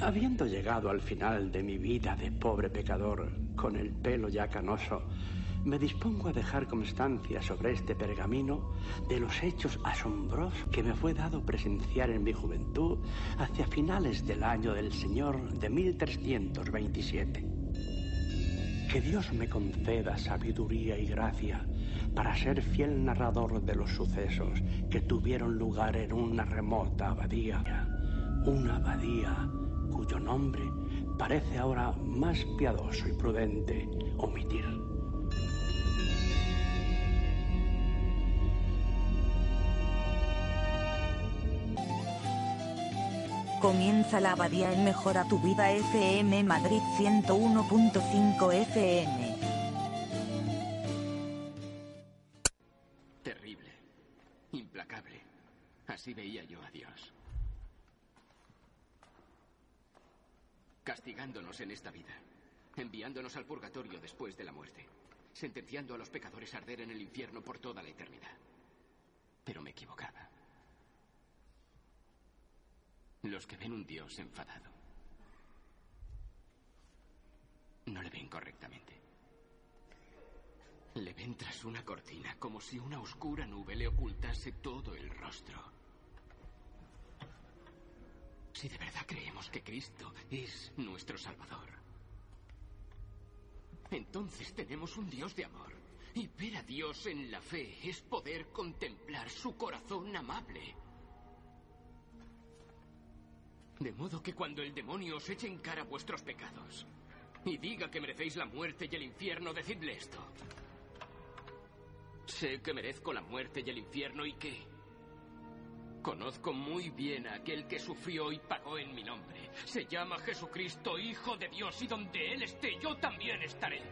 Habiendo llegado al final de mi vida de pobre pecador, con el pelo ya canoso, me dispongo a dejar constancia sobre este pergamino de los hechos asombrosos que me fue dado presenciar en mi juventud hacia finales del año del Señor de 1327. Que Dios me conceda sabiduría y gracia para ser fiel narrador de los sucesos que tuvieron lugar en una remota abadía, una abadía cuyo nombre parece ahora más piadoso y prudente omitir. Comienza la abadía en Mejora tu Vida FM Madrid 101.5 FM. Terrible. Implacable. Así veía yo a Dios. Castigándonos en esta vida. Enviándonos al purgatorio después de la muerte. Sentenciando a los pecadores a arder en el infierno por toda la eternidad. Pero me equivocaba. Los que ven un Dios enfadado no le ven correctamente. Le ven tras una cortina, como si una oscura nube le ocultase todo el rostro. Si de verdad creemos que Cristo es nuestro Salvador, entonces tenemos un Dios de amor. Y ver a Dios en la fe es poder contemplar su corazón amable. De modo que cuando el demonio os eche en cara vuestros pecados y diga que merecéis la muerte y el infierno, decidle esto. Sé que merezco la muerte y el infierno y que conozco muy bien a aquel que sufrió y pagó en mi nombre. Se llama Jesucristo, Hijo de Dios, y donde Él esté, yo también estaré.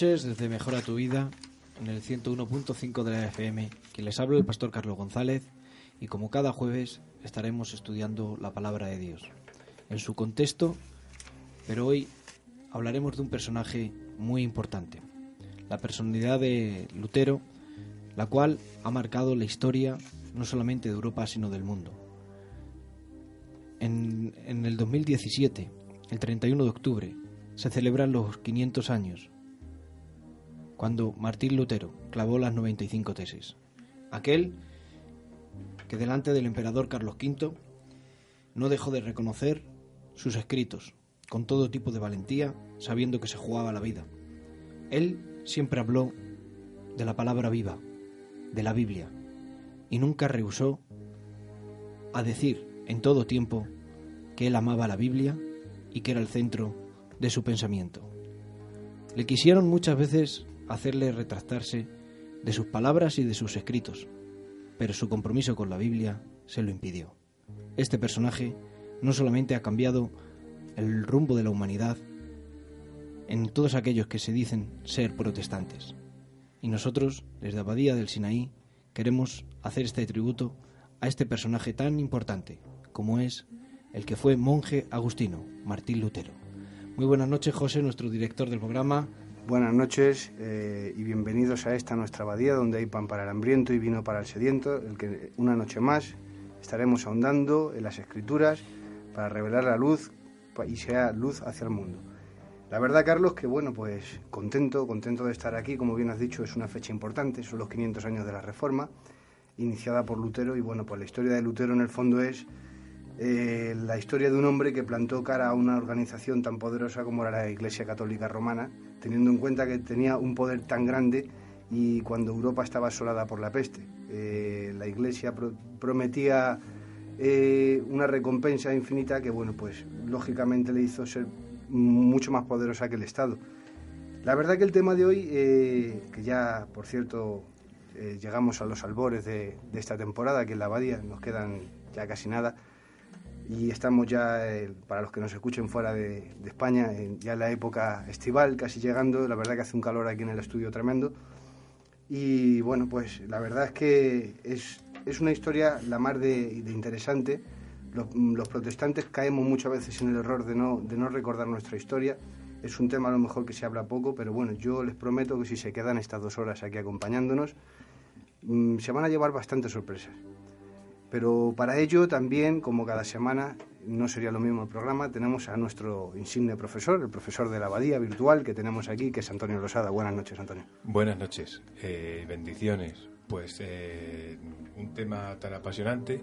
Noches desde Mejora tu Vida en el 101.5 de la FM. Quien les habla el pastor Carlos González y como cada jueves estaremos estudiando la palabra de Dios en su contexto, pero hoy hablaremos de un personaje muy importante, la personalidad de Lutero, la cual ha marcado la historia no solamente de Europa sino del mundo. En, en el 2017, el 31 de octubre, se celebran los 500 años cuando Martín Lutero clavó las 95 tesis. Aquel que delante del emperador Carlos V no dejó de reconocer sus escritos con todo tipo de valentía, sabiendo que se jugaba la vida. Él siempre habló de la palabra viva, de la Biblia, y nunca rehusó a decir en todo tiempo que él amaba la Biblia y que era el centro de su pensamiento. Le quisieron muchas veces hacerle retractarse de sus palabras y de sus escritos, pero su compromiso con la Biblia se lo impidió. Este personaje no solamente ha cambiado el rumbo de la humanidad en todos aquellos que se dicen ser protestantes, y nosotros, desde Abadía del Sinaí, queremos hacer este tributo a este personaje tan importante como es el que fue monje agustino, Martín Lutero. Muy buenas noches, José, nuestro director del programa. Buenas noches eh, y bienvenidos a esta nuestra abadía donde hay pan para el hambriento y vino para el sediento, el que una noche más estaremos ahondando en las escrituras para revelar la luz y sea luz hacia el mundo. La verdad, Carlos, que bueno, pues contento, contento de estar aquí, como bien has dicho, es una fecha importante, son los 500 años de la Reforma, iniciada por Lutero y bueno, pues la historia de Lutero en el fondo es eh, la historia de un hombre que plantó cara a una organización tan poderosa como era la Iglesia Católica Romana, teniendo en cuenta que tenía un poder tan grande y cuando Europa estaba asolada por la peste. Eh, la Iglesia prometía eh, una recompensa infinita que, bueno, pues lógicamente le hizo ser mucho más poderosa que el Estado. La verdad que el tema de hoy, que ya, por cierto, llegamos a los albores de, de esta temporada, que en la Abadía nos quedan ya casi nada, y estamos ya, eh, para los que nos escuchen fuera de, España, ya en la época estival, casi llegando. La verdad que hace un calor aquí en el estudio tremendo. Y bueno, pues la verdad es que es, es una historia la más de, interesante. Los, protestantes caemos muchas veces en el error de no, de no recordar nuestra historia. Es un tema a lo mejor que se habla poco, pero bueno, yo les prometo que si se quedan estas dos horas aquí acompañándonos, mm, se van a llevar bastantes sorpresas. Pero para ello también, como cada semana, no sería lo mismo el programa, tenemos a nuestro insigne profesor, el profesor de la abadía virtual que tenemos aquí, que es Antonio Rosada. Buenas noches, Antonio. Buenas noches, eh, bendiciones. Pues eh, un tema tan apasionante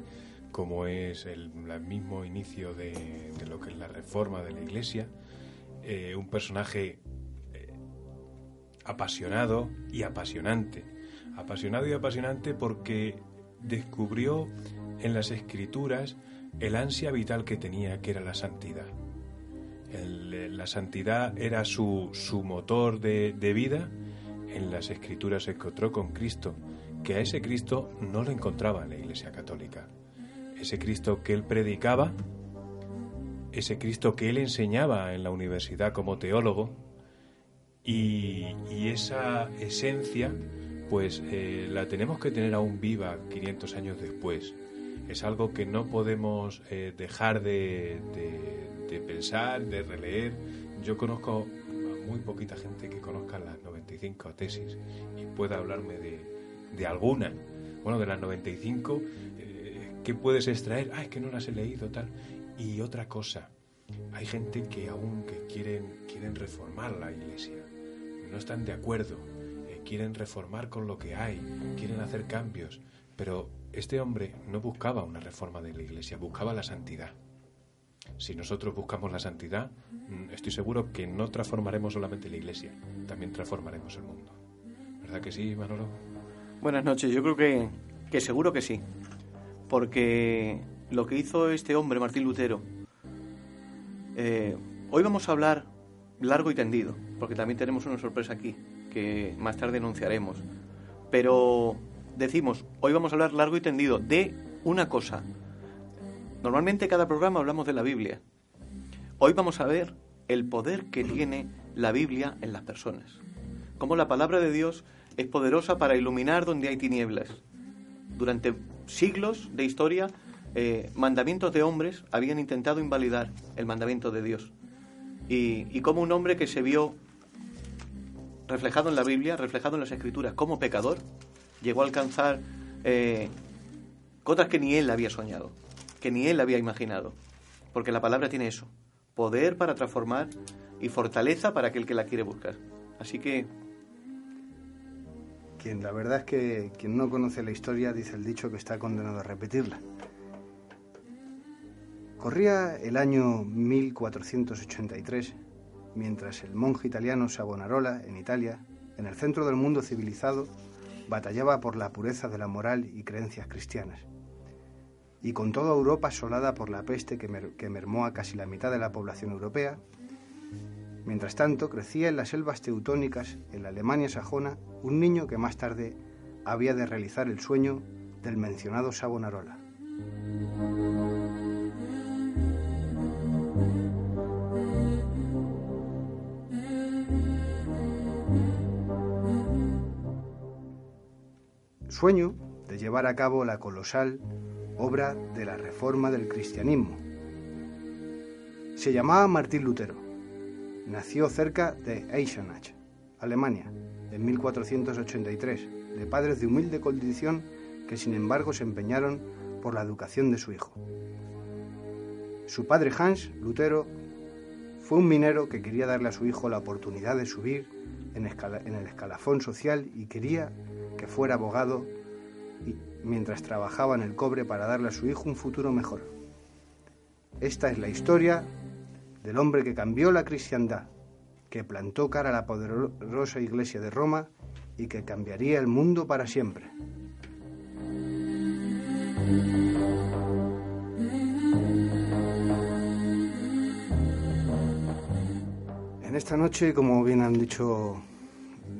como es el, mismo inicio de, lo que es la reforma de la Iglesia, eh, un personaje apasionado y apasionante. Apasionado y apasionante porque descubrió en las escrituras el ansia vital que tenía, que era la santidad. Eh, la santidad era su, su motor de, de, vida. En las escrituras se encontró con Cristo, que a ese Cristo no lo encontraba en la Iglesia Católica. Ese Cristo que él predicaba, ese Cristo que él enseñaba en la universidad como teólogo, y, esa esencia pues eh, la tenemos que tener aún viva 500 años después. Es algo que no podemos eh, dejar de, pensar, de releer. Yo conozco a muy poquita gente que conozca las 95 tesis y pueda hablarme de, de alguna. Bueno, de las 95, eh, ¿qué puedes extraer? Ah, es que no las he leído, tal. Y otra cosa, hay gente que aún que quieren, quieren reformar la iglesia, no están de acuerdo quieren reformar con lo que hay, quieren hacer cambios, pero este hombre no buscaba una reforma de la Iglesia, buscaba la santidad. Si nosotros buscamos la santidad, mm, estoy seguro que no transformaremos solamente la Iglesia, también transformaremos el mundo. ¿Verdad que sí, Manolo? Buenas noches, yo creo que, que seguro que sí, porque lo que hizo este hombre, Martín Lutero, eh, hoy vamos a hablar largo y tendido, porque también tenemos una sorpresa aquí que más tarde anunciaremos. Pero decimos, hoy vamos a hablar largo y tendido de una cosa. Normalmente cada programa hablamos de la Biblia. Hoy vamos a ver el poder que tiene la Biblia en las personas. Cómo la palabra de Dios es poderosa para iluminar donde hay tinieblas. Durante siglos de historia, eh, mandamientos de hombres habían intentado invalidar el mandamiento de Dios. Y, y cómo un hombre que se vio reflejado en la Biblia, reflejado en las Escrituras, como pecador, llegó a alcanzar eh, cosas que ni él había soñado, que ni él había imaginado. Porque la palabra tiene eso, poder para transformar y fortaleza para aquel que la quiere buscar. Así que... Quien, la verdad es que quien no conoce la historia dice el dicho que está condenado a repetirla. Corría el año 1483 mientras el monje italiano Savonarola, en Italia, en el centro del mundo civilizado, batallaba por la pureza de la moral y creencias cristianas. Y con toda Europa asolada por la peste que, mermó a casi la mitad de la población europea, mientras tanto crecía en las selvas teutónicas, en la Alemania sajona, un niño que más tarde había de realizar el sueño del mencionado Savonarola. Sueño de llevar a cabo la colosal obra de la reforma del cristianismo. Se llamaba Martín Lutero. Nació cerca de Eisenach, Alemania, en 1483, de padres de humilde condición que sin embargo se empeñaron por la educación de su hijo. Su padre Hans Lutero fue un minero que quería darle a su hijo la oportunidad de subir en, el escalafón social y quería que fuera abogado y mientras trabajaba en el cobre para darle a su hijo un futuro mejor. Esta es la historia del hombre que cambió la cristiandad, que plantó cara a la poderosa iglesia de Roma y que cambiaría el mundo para siempre. En esta noche, como bien han dicho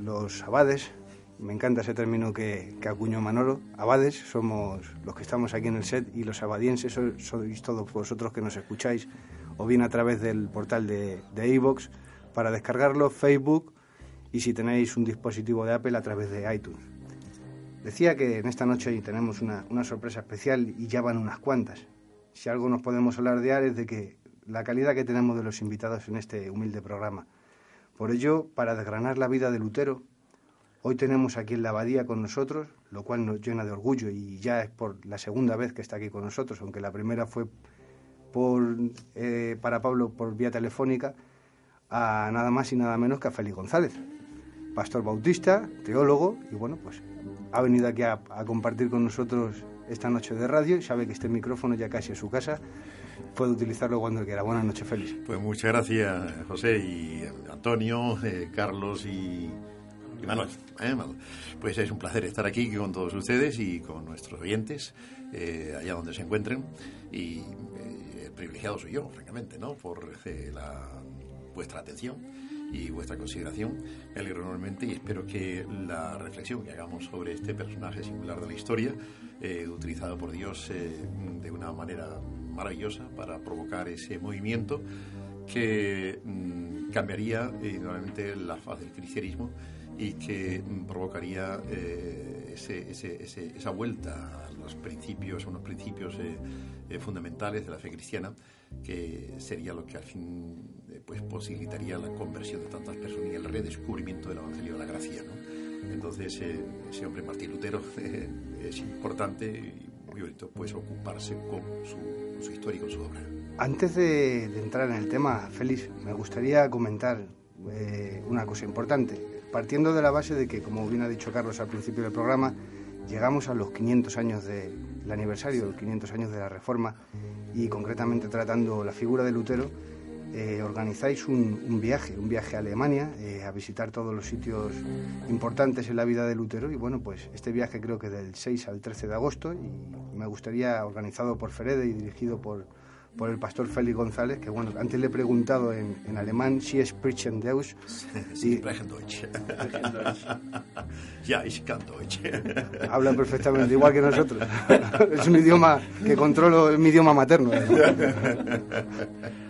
los abades, me encanta ese término que, que, acuñó Manolo, abades, somos los que estamos aquí en el set y los abadienses sois, todos vosotros que nos escucháis o bien a través del portal de iVoox para descargarlo, Facebook y si tenéis un dispositivo de Apple a través de iTunes. Decía que en esta noche tenemos una, una sorpresa especial y ya van unas cuantas. Si algo nos podemos alardear es de que la calidad que tenemos de los invitados en este humilde programa. Por ello, para desgranar la vida de Lutero, hoy tenemos aquí en la abadía con nosotros, lo cual nos llena de orgullo y ya es por la segunda vez que está aquí con nosotros, aunque la primera fue por, eh, para Pablo por vía telefónica, a nada más y nada menos que a Félix González pastor bautista, teólogo, y bueno, pues ha venido aquí a, compartir con nosotros esta noche de radio y sabe que este micrófono ya casi es su casa. Puede utilizarlo cuando quiera. Buenas noches, Félix. Pues muchas gracias, José y Antonio, eh, Carlos y, Manuel, ¿eh, Pues es un placer estar aquí con todos ustedes y con nuestros oyentes, eh, allá donde se encuentren. Y privilegiado soy yo, francamente, ¿no? Por la, vuestra atención y vuestra consideración. Me alegro enormemente y espero que la reflexión que hagamos sobre este personaje singular de la historia, eh, utilizado por Dios eh, de una manera maravillosa para provocar ese movimiento que mm, cambiaría eh, la faz del cristianismo y que provocaría eh, ese, esa vuelta a los principios, a unos principios fundamentales de la fe cristiana, que sería lo que al fin pues posibilitaría la conversión de tantas personas y el redescubrimiento del Evangelio de la Gracia. ¿no? Entonces, eh, ese hombre Martín Lutero eh, es importante y muy bonito pues ocuparse con su, su historia y con su obra. Antes de, entrar en el tema, Félix, me gustaría comentar eh, una cosa importante. Partiendo de la base de que, como bien ha dicho Carlos al principio del programa, llegamos a los 500 años del aniversario, los 500 años de la Reforma, y concretamente tratando la figura de Lutero, eh, organizáis un, viaje, un viaje a Alemania, eh, a visitar todos los sitios importantes en la vida de Lutero. Y bueno, pues este viaje creo que del 6 al 13 de agosto y me gustaría, organizado por Ferede y dirigido por, por el pastor Félix González, que bueno, antes le he preguntado en, en alemán si es Sprechen Deus. Sí, sprechen Deutsch. ja, ich kann Deutsch. Habla perfectamente, igual que nosotros. es un idioma que controlo, es mi idioma materno.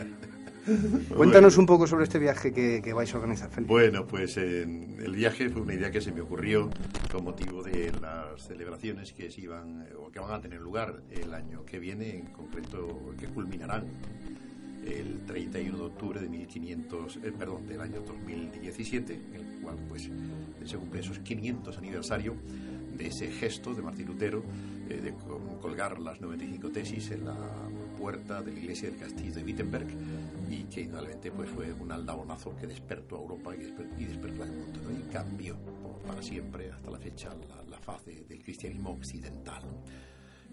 Cuéntanos un poco sobre este viaje que, vais a organizar, Felipe. Bueno, pues el viaje fue una idea que se me ocurrió con motivo de las celebraciones que se iban o que van a tener lugar el año que viene, en concreto que culminarán el 31 de octubre de 1500, eh, perdón, del año 2017, en el cual pues se cumple esos 500 aniversario de ese gesto de Martín Lutero eh, de colgar las 95 tesis en la puerta de la iglesia del castillo de Wittenberg y que finalmente pues fue un aldabonazo que despertó a Europa y despertó, al mundo y cambió para siempre hasta la fecha la, faz del cristianismo occidental.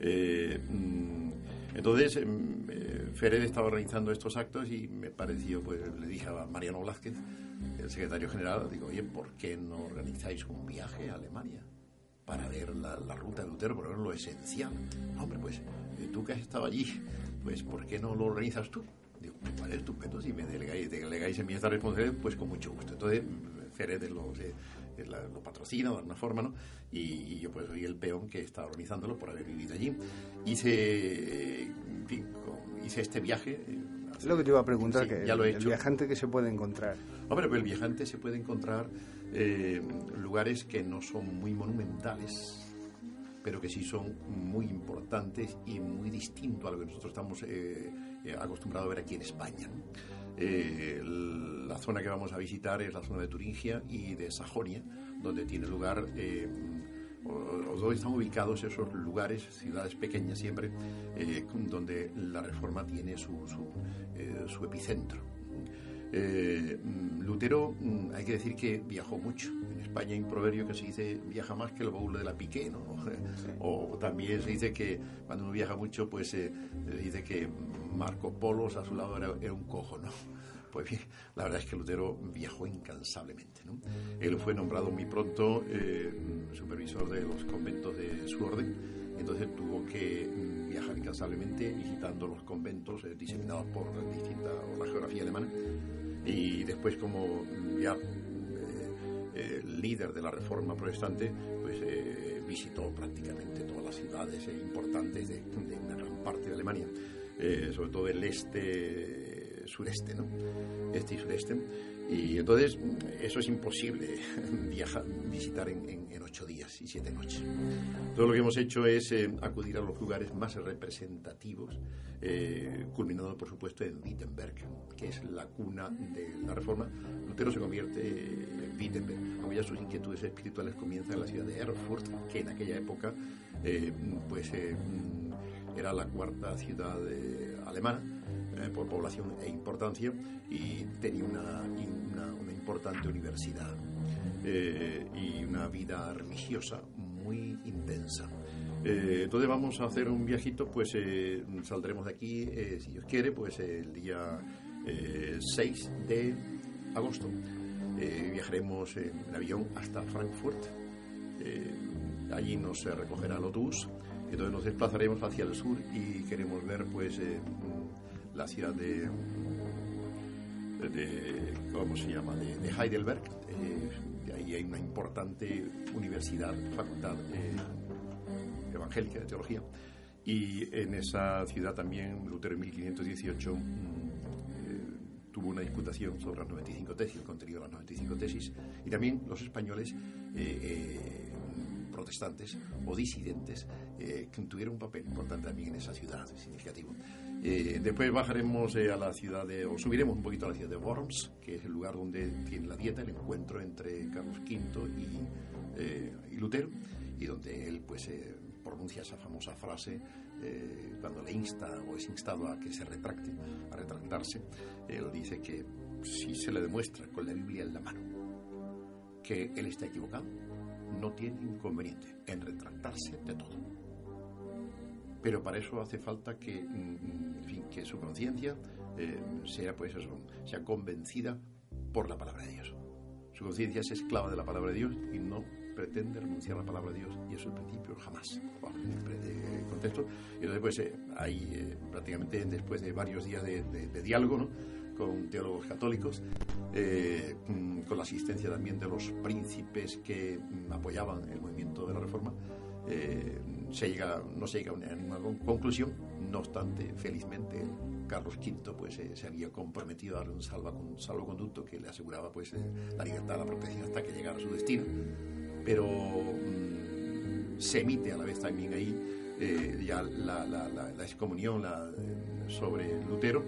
Eh, mm, entonces, em, eh, estaba organizando estos actos y me pareció, pues le dije a Mariano Blázquez, el secretario general, digo, oye, ¿por qué no organizáis un viaje a Alemania? Para ver la, ruta de Lutero, por ver lo esencial. hombre, pues eh, tú que has estado allí, pues ¿por qué no lo organizas tú? Digo, pues vale, estupendo, si me delegáis, delegáis en mí esta responsabilidad, pues con mucho gusto. Entonces, Feredes lo, eh, lo patrocina de alguna forma, ¿no? Y, yo pues soy el peón que está organizándolo por haber vivido allí. Hice, en fin, hice este viaje. Eh, es lo que te iba a preguntar, que ya lo he el, viajante que se puede encontrar. Hombre, pues el viajante se puede encontrar eh, lugares que no son muy monumentales, pero que sí son muy importantes y muy distintos a lo que nosotros estamos eh, eh, acostumbrados a ver aquí en España. la zona que vamos a visitar es la zona de Turingia y de Sajonia, donde tiene lugar, o, donde están ubicados esos lugares, ciudades pequeñas siempre, donde la reforma tiene su epicentro. Eh, mm, Lutero, mm, hay que decir que viajó mucho. En España hay un proverbio que se dice viaja más que el baúl de la piqué, ¿no? O también se dice que cuando uno viaja mucho, pues se dice que Marco Polo a su lado era, un cojo, ¿no? Pues bien, la verdad es que Lutero viajó incansablemente. ¿no? Él fue nombrado muy pronto eh, supervisor de los conventos de su orden, entonces tuvo que mm, viajar incansablemente visitando los conventos eh, diseminados por distintas, la geografía alemana y después como ya eh, eh, líder de la reforma protestante, pues visitó prácticamente todas las ciudades importantes de, una gran parte de Alemania, sobre todo el este, sureste, ¿no? Este y sureste y entonces eso es imposible viajar, visitar en, ocho días y siete noches. Todo lo que hemos hecho es eh, acudir a los lugares más representativos, eh, culminando por supuesto en Wittenberg, que es la cuna de la Reforma. Lutero se convierte en Wittenberg, aunque ya sus inquietudes espirituales comienzan en la ciudad de Erfurt, que en aquella época eh, pues era la cuarta ciudad alemana por población e importancia y tenía una, una, importante universidad eh, y una vida religiosa muy intensa. Eh, entonces vamos a hacer un viajito, pues eh, saldremos de aquí, si Dios quiere, pues el día 6 de agosto. viajaremos en avión hasta Frankfurt. allí nos recogerá el autobús. Entonces nos desplazaremos hacia el sur y queremos ver pues la ciudad de de ¿cómo se llama?, de, Heidelberg. Eh, de ahí hay una importante universidad, facultad eh, evangélica de teología. Y en esa ciudad también, Lutero en 1518 mm, eh, tuvo una disputación sobre las 95 tesis, el contenido de las 95 tesis, y también los españoles protestantes o disidentes que tuvieron un papel importante también en esa ciudad, significativo. Eh, después bajaremos eh, a la ciudad de, o subiremos un poquito a la ciudad de Worms, que es el lugar donde tiene la dieta, el encuentro entre Carlos V y, eh, y Lutero, y donde él pues pronuncia esa famosa frase cuando le insta o es instado a que se retracte, a retractarse. Él dice que si se le demuestra con la Biblia en la mano que él está equivocado, no tiene inconveniente en retractarse de todo pero para eso hace falta que, mm, que su conciencia eh, sea, pues sea convencida por la palabra de Dios. Su conciencia es esclava de la palabra de Dios y no pretende renunciar a la palabra de Dios y eso es el principio jamás. En el contexto. Y entonces pues eh, hay eh, prácticamente después de varios días de, diálogo con teólogos católicos mm, con la asistencia también de los príncipes que mm, apoyaban el movimiento de la reforma se llega, no se llega a ninguna conclusión. No obstante, felizmente, Carlos V pues, eh, se había comprometido a darle un salvoconducto que le aseguraba pues, eh, la libertad, la protección hasta que llegara a su destino. Pero mm, se emite a la vez también ahí eh, ya la, la, excomunión sobre Lutero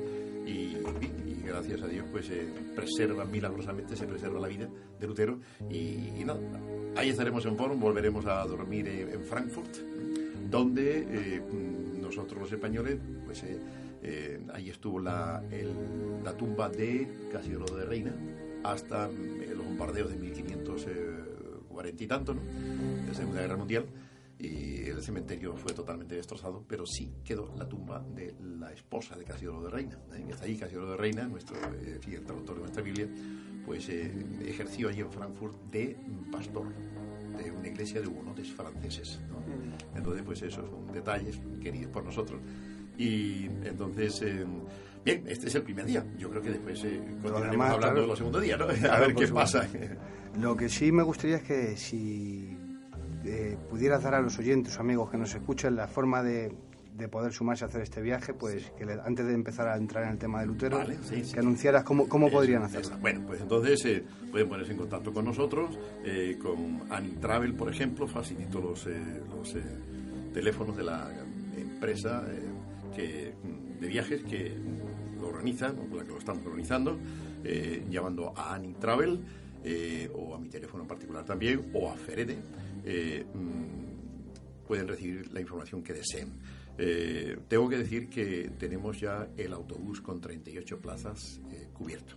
y, gracias a Dios pues se preserva milagrosamente se preserva la vida de Lutero y, y ahí estaremos en Forum volveremos a dormir en Frankfurt donde eh, nosotros los españoles, pues eh, eh, ahí estuvo la, la tumba de Casiodoro de Reina hasta los bombardeos de 1540 y tanto, ¿no? de la Segunda Guerra Mundial, y el cementerio fue totalmente destrozado, pero sí quedó la tumba de la esposa de Casiodoro de Reina. Está ahí Casiodoro de Reina, nuestro fiel traductor de nuestra Biblia, pues ejerció allí en Frankfurt de pastor de una iglesia de hugonotes franceses. Entonces, pues esos son detalles queridos por nosotros. Y entonces, eh, bien, este es el primer día. Yo creo que después eh, continuaremos hablando de los segundos días, ¿no? a ver qué pasa. Lo que sí me gustaría es que si eh, pudieras dar a los oyentes, amigos que nos escuchen, la forma de, de poder sumarse a hacer este viaje, pues que antes de empezar a entrar en el tema de Lutero, que anunciaras cómo, cómo podrían hacerlo. Bueno, pues entonces eh, pueden ponerse en contacto con nosotros, eh, con Anitravel, por ejemplo, facilito los, eh, los teléfonos de la empresa que, de viajes que lo organizan, o con la que lo estamos organizando, llamando a Anitravel, o a mi teléfono en particular también, o a Ferede. Mm, pueden recibir la información que deseen. Eh, tengo que decir que tenemos ya el autobús con 38 plazas eh, cubierto.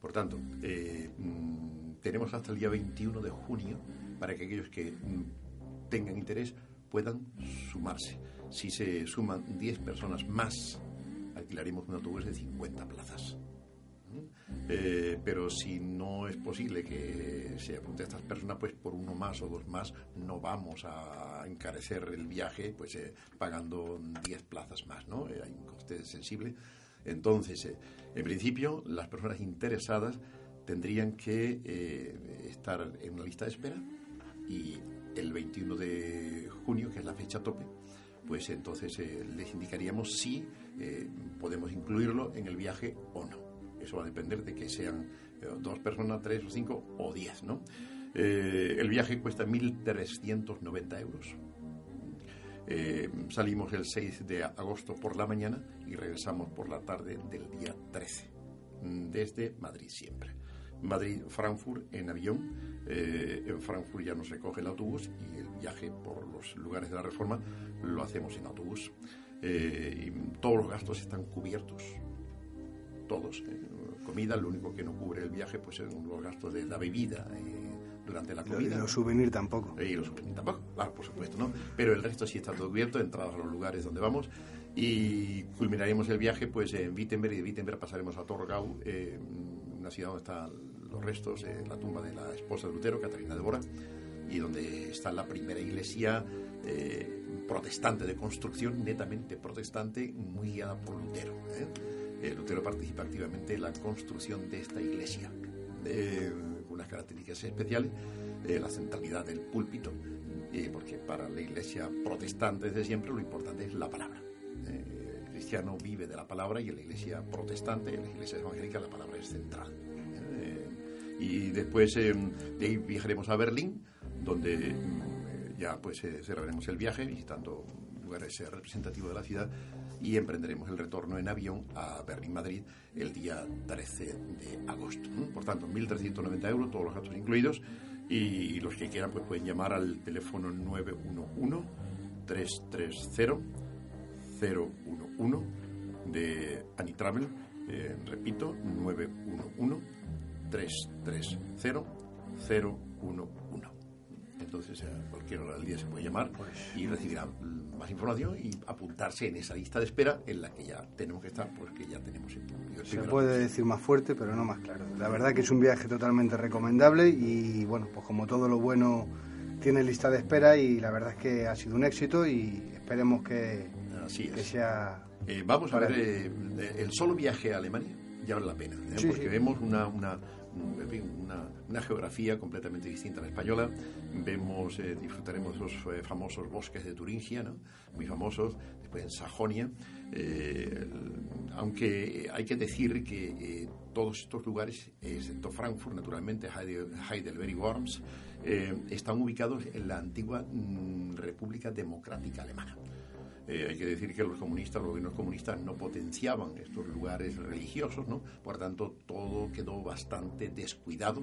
Por tanto, eh, mm, tenemos hasta el día 21 de junio para que aquellos que mm, tengan interés puedan sumarse. Si se suman 10 personas más, alquilaremos un autobús de 50 plazas. Eh, pero si no es posible que se apunte a estas personas, pues por uno más o dos más no vamos a encarecer el viaje, pues eh, pagando 10 plazas más, ¿no? Eh, hay un coste sensible. Entonces, en principio, las personas interesadas tendrían que estar en una lista de espera y el 21 de junio, que es la fecha tope, pues entonces les indicaríamos si podemos incluirlo en el viaje o no. Eso va a depender de que sean dos personas, tres o cinco o diez, ¿no? el viaje cuesta 1.390 euros. salimos el 6 de agosto por la mañana y regresamos por la tarde del día 13, mm, desde Madrid siempre. Madrid-Frankfurt en avión. Eh, en Frankfurt ya nos recoge el autobús y el viaje por los lugares de la reforma lo hacemos en autobús. Eh, todos los gastos están cubiertos. Todos. Eh, comida, lo único que no cubre el viaje pues son los gastos de la bebida durante la comida. Y los souvenirs tampoco. Y los souvenirs tampoco, claro, por supuesto, ¿no? Pero el resto sí está todo cubierto, entradas a los lugares donde vamos y culminaremos el viaje pues en Wittenberg y de Wittenberg pasaremos a Torgau, una ciudad donde está los restos de la tumba de la esposa de Lutero, Catarina de Bora, y donde está la primera iglesia eh, protestante de construcción, netamente protestante, muy guiada por Lutero. ¿Eh? Eh, Lutero participa activamente en la construcción de esta iglesia, con unas características especiales, la centralidad del púlpito, porque para la iglesia protestante desde siempre lo importante es la palabra. el cristiano vive de la palabra y en la iglesia protestante, en la iglesia evangélica, la palabra es central y después eh, de ahí viajaremos a Berlín, donde mm, ya pues eh, cerraremos el viaje visitando lugares eh, representativos de la ciudad y emprenderemos el retorno en avión a Berlín-Madrid el día 13 de agosto. Por tanto, 1.390 euros, todos los gastos incluidos, y los que quieran pues pueden llamar al teléfono 911 330 011 de Anitravel, repito, 911 330-011. Entonces, a cualquier hora del día se puede llamar pues, y recibirán más información y apuntarse en esa lista de espera en la que ya tenemos que estar, porque ya tenemos el Se puede decir más fuerte, pero no más claro. La verdad que es un viaje totalmente recomendable y, bueno, pues como todo lo bueno tiene lista de espera y la verdad es que ha sido un éxito y esperemos que, que sea... Eh, vamos a ver, eh, el solo viaje a Alemania ya vale la pena, ¿eh? porque vemos una, una una, geografía completamente distinta a la española. Vemos, eh, disfrutaremos de esos eh, famosos bosques de Turingia, ¿no? muy famosos, después en Sajonia, eh, aunque hay que decir que todos estos lugares, excepto Frankfurt, naturalmente, Heidelberg y Worms, están ubicados en la antigua mm, República Democrática Alemana. Eh, hay que decir que los comunistas, los gobiernos comunistas no potenciaban estos lugares religiosos, ¿no? Por tanto, todo quedó bastante descuidado,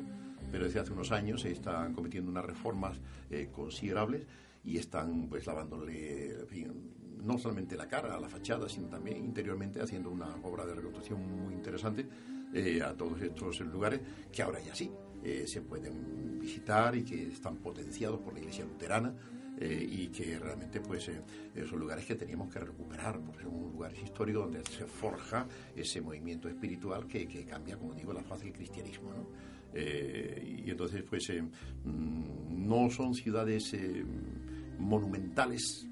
pero desde hace unos años se están cometiendo unas reformas eh, considerables y están pues lavándole no solamente la cara a la fachada, sino también interiormente haciendo una obra de reconstrucción muy interesante eh, a todos estos lugares que ahora ya sí se pueden visitar y que están potenciados por la Iglesia luterana eh, y que realmente pues eh, son lugares que teníamos que recuperar, porque son lugares históricos donde se forja ese movimiento espiritual que, cambia, como digo, la faz del cristianismo. Eh, y entonces pues mm, no son ciudades monumentales,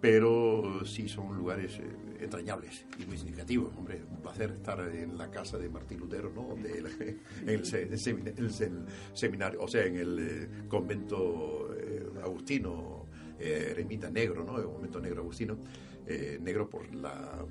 pero sí son lugares entrañables y muy significativos. Hombre, un placer estar en la casa de Martín Lutero, ¿no? en el, seminario, o sea, en el eh, convento eh, agustino, eh, eremita negro, ¿no? El convento negro agustino, negro por la,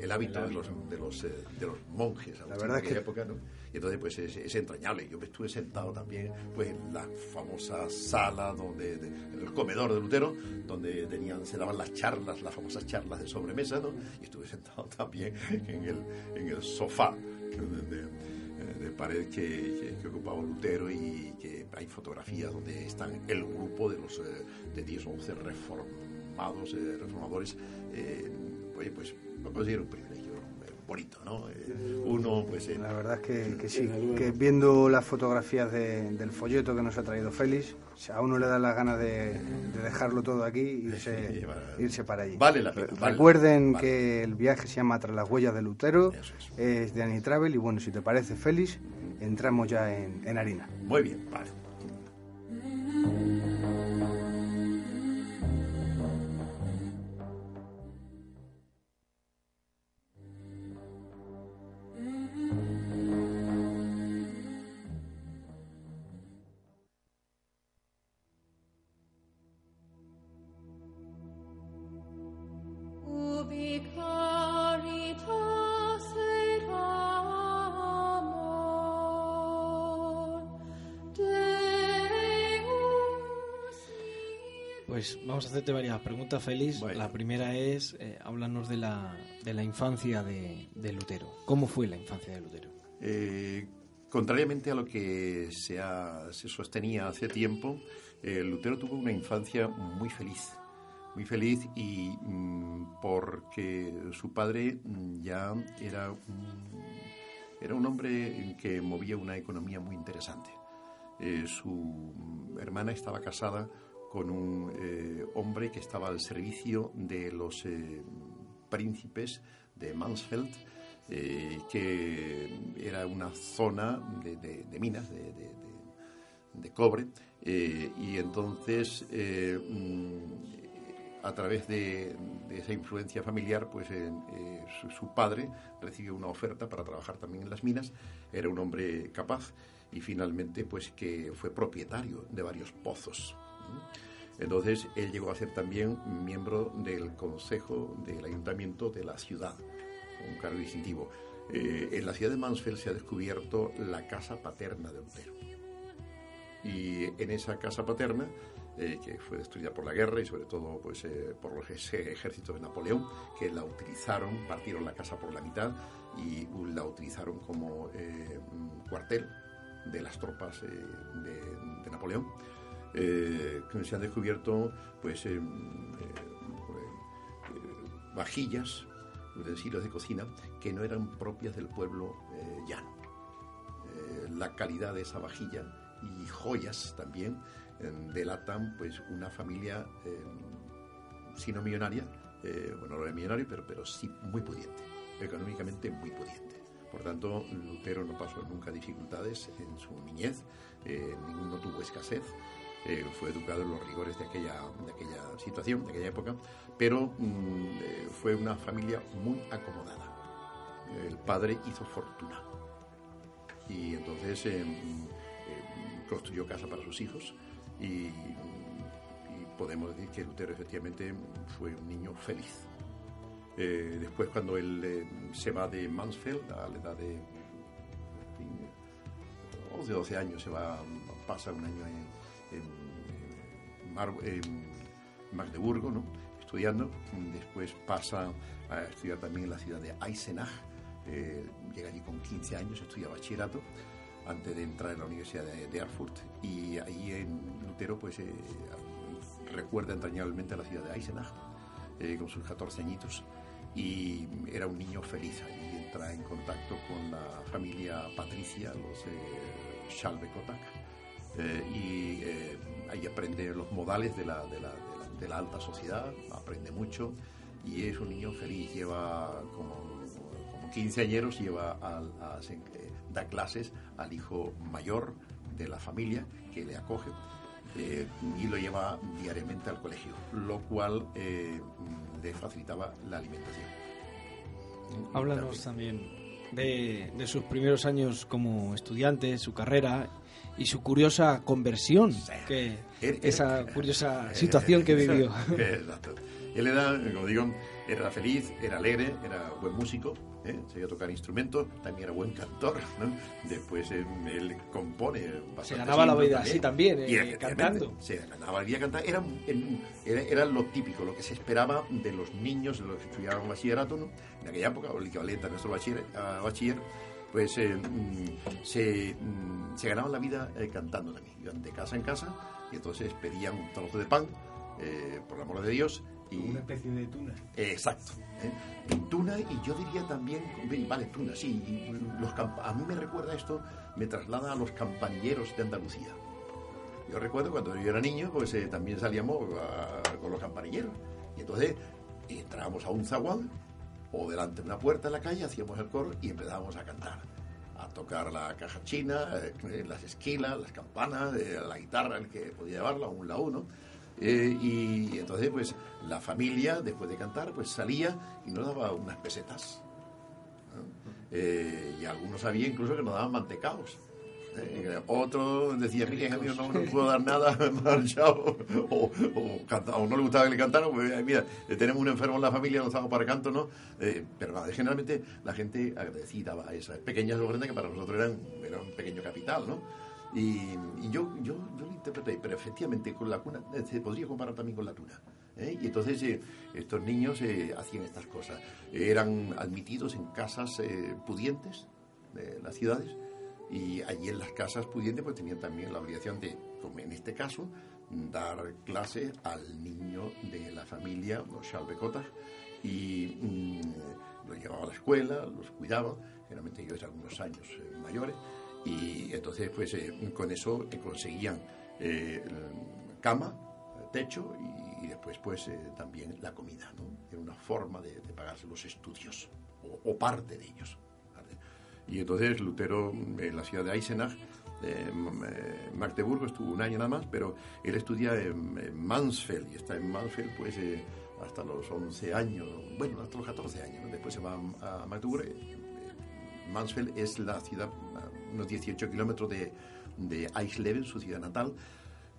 el hábito de los, de los, de los monjes la verdad que época, ¿no? Y entonces, pues es, entrañable. Yo estuve sentado también pues, en la famosa sala, donde, en el comedor de Lutero, donde tenían, se daban las charlas, las famosas charlas de sobremesa, ¿no? Y estuve sentado también en el, en el sofá de, de, pared que, que, ocupaba Lutero y que hay fotografías donde están el grupo de los eh, de 10 o 11 reformados, eh, reformadores. Eh, oye, pues, a decir, un privilegio bonito, ¿no? Eh, uno, pues... la verdad es que, sí, que viendo las fotografías del folleto que nos ha traído Félix, a uno le da la gana de, dejarlo todo aquí y irse, irse para allí. Vale la pena. Recuerden que el viaje se llama Tras las huellas de Lutero, es. de Anitravel y bueno, si te parece Félix, entramos ya en, en harina. Muy bien, vale. Hacerte varias preguntas, Félix. La primera es, eh, háblanos de la, de la infancia de, Lutero. ¿Cómo fue la infancia de Lutero? Eh, contrariamente a lo que se, se sostenía hace tiempo, eh, Lutero tuvo una infancia muy feliz. Muy feliz y mm, porque su padre mm, ya era un, era un hombre que movía una economía muy interesante. su hermana estaba casada con un eh, hombre que estaba al servicio de los eh, príncipes de Mansfeld, eh, que era una zona de, minas, de, cobre, y entonces mm, a través de, esa influencia familiar, pues su, su, padre recibió una oferta para trabajar también en las minas, era un hombre capaz y finalmente pues que fue propietario de varios pozos. Entonces él llegó a ser también miembro del consejo del ayuntamiento de la ciudad, un cargo distintivo. Eh, en la ciudad de Mansfeld se ha descubierto la casa paterna de Lutero. Y en esa casa paterna, eh, que fue destruida por la guerra y sobre todo pues, eh, por los ejércitos de Napoleón, que la utilizaron, partieron la casa por la mitad y la utilizaron como cuartel de las tropas de Napoleón eh, se han descubierto pues eh, eh, vajillas, utensilios de cocina que no eran propias del pueblo llano. la calidad de esa vajilla y joyas también delatan pues una familia si no millonaria, bueno no es millonario pero, pero sí muy pudiente, económicamente muy pudiente. Por tanto, Lutero no pasó nunca dificultades en su niñez, ninguno tuvo escasez, eh, fue educado en los rigores de aquella, de aquella situación, de aquella época, pero mm, eh, fue una familia muy acomodada. El padre hizo fortuna y entonces eh, mm, construyó casa para sus hijos y, podemos decir que Lutero efectivamente fue un niño feliz. después cuando él se va de Mansfeld a la edad de, de 12 años, se va, pasa un año en, en, Magdeburgo, ¿no? estudiando. Después pasa a estudiar también en la ciudad de Eisenach. Eh, llega allí con 15 años, estudia bachillerato antes de entrar en la Universidad de, Erfurt. Y ahí en Lutero pues eh, recuerda entrañablemente a la ciudad de Eisenach eh, con sus 14 añitos. Y era un niño feliz. Ahí entra en contacto con la familia patricia, los Schalbe-Kotak eh, y eh, ahí aprende los modales de la, de, la, de, la, alta sociedad, aprende mucho y es un niño feliz, lleva como, como 15 años, lleva a, eh, da clases al hijo mayor de la familia que le acoge y lo lleva diariamente al colegio, lo cual le facilitaba la alimentación. Háblanos también de, de, sus primeros años como estudiante, su carrera y su curiosa conversión, que esa curiosa situación que vivió. Exacto. Él era, como digo, era feliz, era alegre, era buen músico, ¿eh? sabía tocar instrumentos, también era buen cantor. ¿no? Después eh, él compone. Se ganaba la vida así también, eh, cantando. Se ganaba la vida cantando. Era, era, lo típico, lo que se esperaba de los niños, de los que estudiaban bachillerato, ¿no? en aquella época, o el equivalente a nuestro bachiller, a bachiller pues eh, mm, se, mm, se, ganaban la vida eh, cantando también. Iban de casa en casa y entonces pedían un trozo de pan, eh, por el amor de Dios. Y, una especie de tuna. exacto. Tuna y yo diría también, vale, tuna, sí. Los, a mí me recuerda esto, me traslada a los campanilleros de Andalucía. Yo recuerdo cuando yo era niño, pues también salíamos con los campanilleros. Y entonces entrábamos a un zaguán o delante de una puerta en la calle, hacíamos el coro y empezábamos a cantar, a tocar la caja china, eh, las esquilas, las campanas, eh, la guitarra, el que podía llevarla, un la uno. Eh, y entonces, pues, la familia, después de cantar, pues salía y nos daba unas pesetas. y algunos sabía incluso que nos daban mantecaos. Eh, otro decía, mire, amigo, no, no puedo dar nada, marchado. O, o, no le gustaba que le cantaran, pues mira, eh, tenemos un enfermo en la familia, no estamos para canto, ¿no? Eh, pero nada, generalmente la gente agradecida a esas pequeñas ofrendas que para nosotros eran, eran un pequeño capital, ¿no? Y, yo, yo, yo lo interpreté, pero efectivamente con la cuna eh, se podría comparar también con la tuna. ¿eh? Y entonces eh, estos niños hacían estas cosas. eran admitidos en casas pudientes de las ciudades y allí en las casas pudientes pues tenían también la obligación de, como en este caso, dar clase al niño de la familia, los chalbecotas, y mm, lo llevaba a la escuela, los cuidaba, generalmente ellos eran unos años mayores, y entonces pues eh, con eso eh, conseguían eh, cama, techo y, después pues también la comida, ¿no? Era una forma de, pagarse los estudios o, parte de ellos. Y entonces Lutero en la ciudad de Eisenach Magdeburgo estuvo un año nada más, pero él estudia en, Mansfeld y está en Mansfeld pues hasta los 11 años, bueno, hasta los 14 años, después se va a Magdeburgo. Mansfeld es la ciudad unos 18 kilómetros de, de Eisleben, su ciudad natal.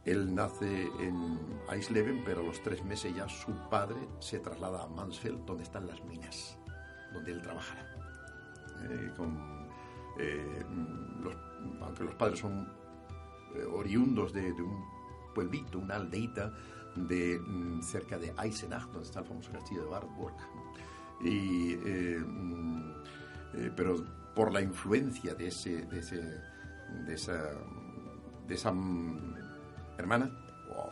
Él nace en Eisleben, pero a los tres meses ya su padre se traslada a Mansfeld, donde están las minas, donde él trabajará. Eh, eh, aunque los padres son eh, oriundos de, un pueblito, una aldeita de mm, cerca de Eisenach, donde está el famoso castillo de Wartburg. Y, mm, pero por la influencia de, ese, de, ese, de, esa, esa hermana o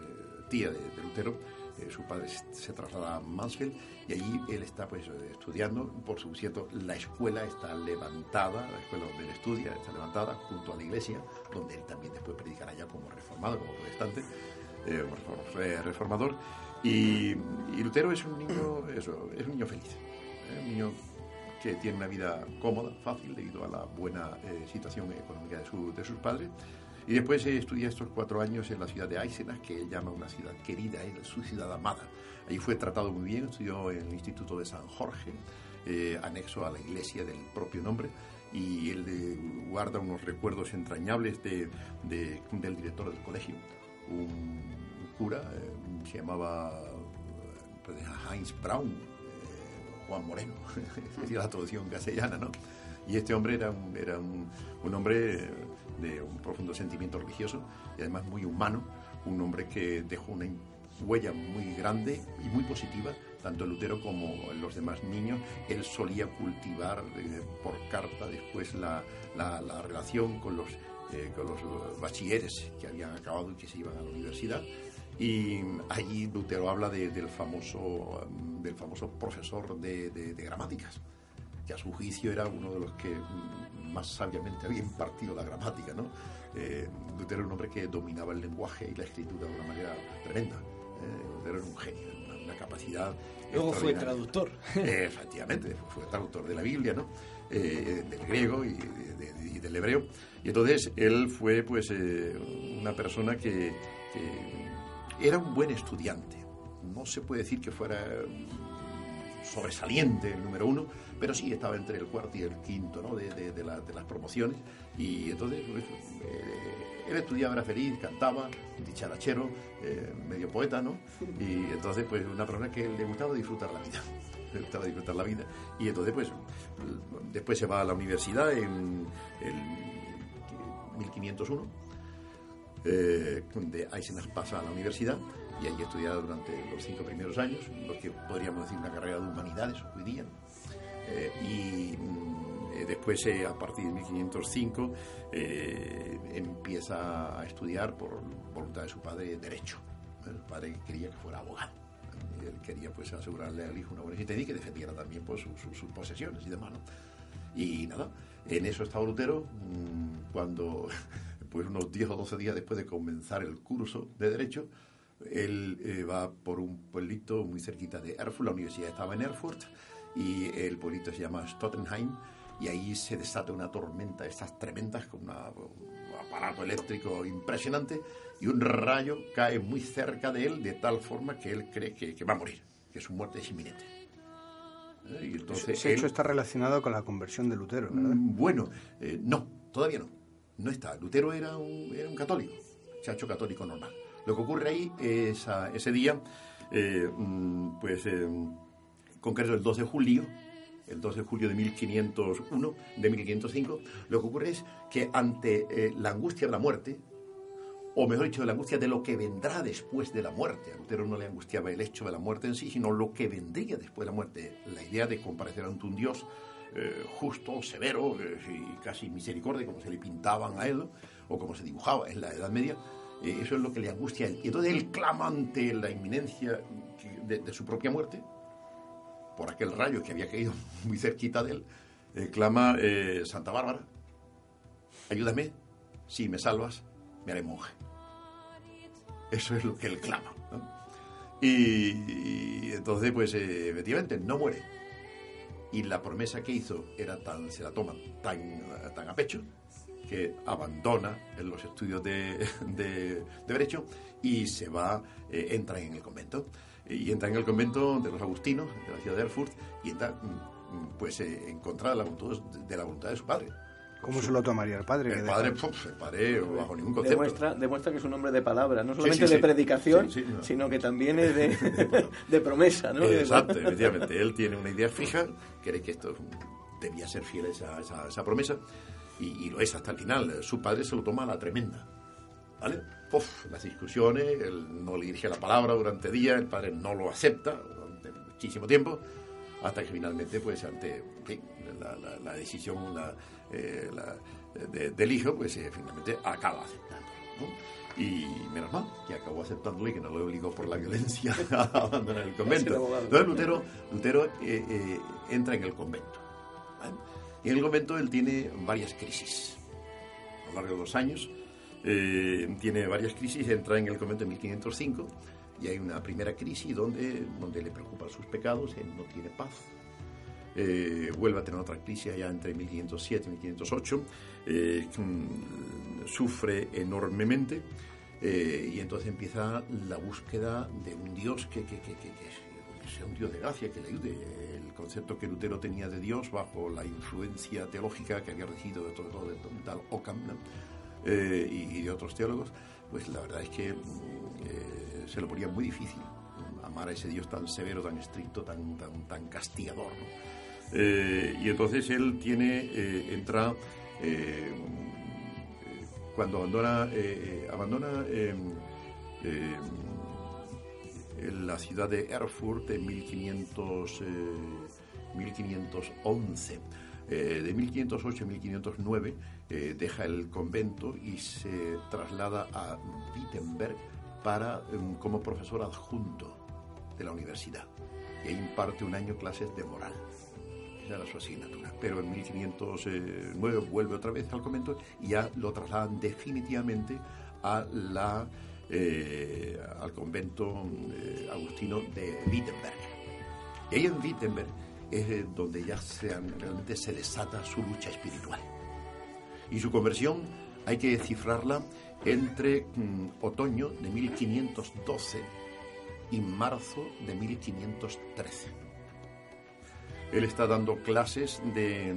eh, tía de, Lutero, eh, su padre se traslada a Mansfeld y allí él está pues estudiando, por su cierto, la escuela está levantada, la escuela donde él estudia está levantada junto a la iglesia, donde él también después predicará ya como reformado, como protestante, eh, reformador, y, Lutero es un niño, eso, es un niño feliz, un niño que tiene una vida cómoda, fácil, debido a la buena eh, situación económica de, de, sus padres. Y después eh, estudia estos cuatro años en la ciudad de Eisenach, que él llama una ciudad querida, es su ciudad amada. Ahí fue tratado muy bien, estudió en el Instituto de San Jorge, eh, anexo a la iglesia del propio nombre, y él guarda unos recuerdos entrañables de, del director del colegio, un cura, se llamaba pues, Heinz Braun, Juan Moreno, sería la traducción castellana, ¿no? Y este hombre era un, era un, un, hombre de un profundo sentimiento religioso y además muy humano, un hombre que dejó una huella muy grande y muy positiva, tanto en Lutero como en los demás niños. Él solía cultivar eh, por carta después la, la, la relación con los, eh, con los bachilleres que habían acabado y que se iban a la universidad y allí Lutero habla del, famoso, del famoso profesor de, gramáticas, que a su juicio era uno de los que más sabiamente había impartido la gramática. ¿no? Eh, Lutero era un hombre que dominaba el lenguaje y la escritura de una manera tremenda. Eh, Lutero era un genio, una, capacidad. Luego fue traductor. Eh, efectivamente, fue traductor de la Biblia, ¿no? del griego y, del hebreo. Y entonces él fue pues una persona que era un buen estudiante. No se puede decir que fuera sobresaliente el número uno, pero sí estaba entre el cuarto y el quinto ¿no? de, de, las promociones. Y entonces pues, eh, él estudiaba, era feliz, cantaba, dicharachero, eh, medio poeta, ¿no? Y entonces, pues una persona que le gustaba disfrutar la vida. Le gustaba disfrutar la vida. Y entonces, pues, después se va a la universidad en el 1501 eh, de Eisenach pasa a la universidad y allí estudia durante los cinco primeros años, lo que podríamos decir una carrera de humanidades hoy día. Eh, y mm, eh, después, a partir de 1505, empieza a estudiar por voluntad de su padre Derecho. El padre quería que fuera abogado. Él quería pues asegurarle al hijo una buena existencia y que defendiera también pues, sus posesiones y demás. Y nada, en eso estaba Lutero mm, cuando pues unos 10 o 12 días después de comenzar el curso de Derecho, él eh, va por un pueblito muy cerquita de Erfurt, la universidad estaba en Erfurt, y el pueblito se llama Stottenheim, y ahí se desata una tormenta, estas tremendas, con un aparato eléctrico impresionante, y un rayo cae muy cerca de él, de tal forma que él cree que, va a morir, que su muerte es inminente. ¿Eh? Y entonces Ese hecho está relacionado con la conversión de Lutero, ¿verdad? Mm, bueno, eh, no, todavía no no está. Lutero era un, era un católico, chacho católico normal. Lo que ocurre ahí ese día, eh, mm, pues eh, concreto el 2 de julio, el 2 de julio de 1501, de 1505, lo que ocurre es que ante eh, la angustia de la muerte, o mejor dicho, la angustia de lo que vendrá después de la muerte. A Lutero no le angustiaba el hecho de la muerte en sí, sino lo que vendría después de la muerte. La idea de comparecer ante un Dios eh, justo, severo eh, y casi misericordia, como se le pintaban a él, o como se dibujaba en la Edad Media, eh, eso es lo que le angustia a él. Y entonces él clama ante la inminencia de, su propia muerte, por aquel rayo que había caído muy cerquita de él, clama Santa Bárbara, ayúdame, si me salvas, me haré monje. Eso es lo que él clama. Y, entonces, pues efectivamente, no muere. Y la promesa que hizo era tan, se la toma tan, tan a pecho que abandona los estudios de, de, Derecho y se va, eh, entra en el convento. Y entra en el convento de los agustinos, de la ciudad de Erfurt, y entra mm, pues eh, en contra de la voluntad de, la voluntad de su padre. ¿Cómo se lo tomaría el padre? El padre, el padre bajo ningún concepto. Demuestra, demuestra que es un hombre de palabra, no solamente de predicación, sino que también es de, de promesa. ¿no? Exacto, efectivamente. Él tiene una idea fija, cree que esto debía ser fiel a esa, esa, promesa, y, lo es hasta el final. Su padre se lo toma a la tremenda. ¿Vale? las discusiones, él no le dirige la palabra durante días, el padre no lo acepta durante muchísimo tiempo, hasta que finalmente, pues, ante la, la, decisión, la eh, del hijo, pues eh, finalmente acaba aceptándolo. Y menos mal que acabó aceptándolo y que no lo obligó por la violencia a abandonar el convento. Entonces Lutero, Lutero eh, entra en el convento. Y en el convento él tiene varias crisis. A lo largo de los años tiene varias crisis, entra en el convento en 1505 y hay una primera crisis donde, donde le preocupan sus pecados, él no tiene paz, eh, vuelve a tener otra crisis ya entre 1507 y 1508, eh, mm, sufre enormemente eh, y entonces empieza la búsqueda de un Dios que, sea un Dios de gracia, que le ayude. El concepto que Lutero tenía de Dios bajo la influencia teológica que había recibido de todo, de tal Ockham y, de otros teólogos, pues la verdad es que se lo ponía muy difícil amar a ese Dios tan severo, tan estricto, tan, tan, tan castigador. Eh, y entonces él tiene, eh, entra, eh, cuando abandona, abandona la ciudad de Erfurt en 1500, 1511. de 1508 a 1509 deja el convento y se traslada a Wittenberg para, como profesor adjunto de la universidad. Y ahí imparte un año clases de moral era su asignatura. Pero en 1509 vuelve otra vez al convento y ya lo trasladan definitivamente a la, eh, al convento eh, agustino de Wittenberg. Y ahí en Wittenberg es donde ya se, realmente se desata su lucha espiritual. Y su conversión hay que descifrarla entre mm, otoño de 1512 y marzo de 1513 él está dando clases de,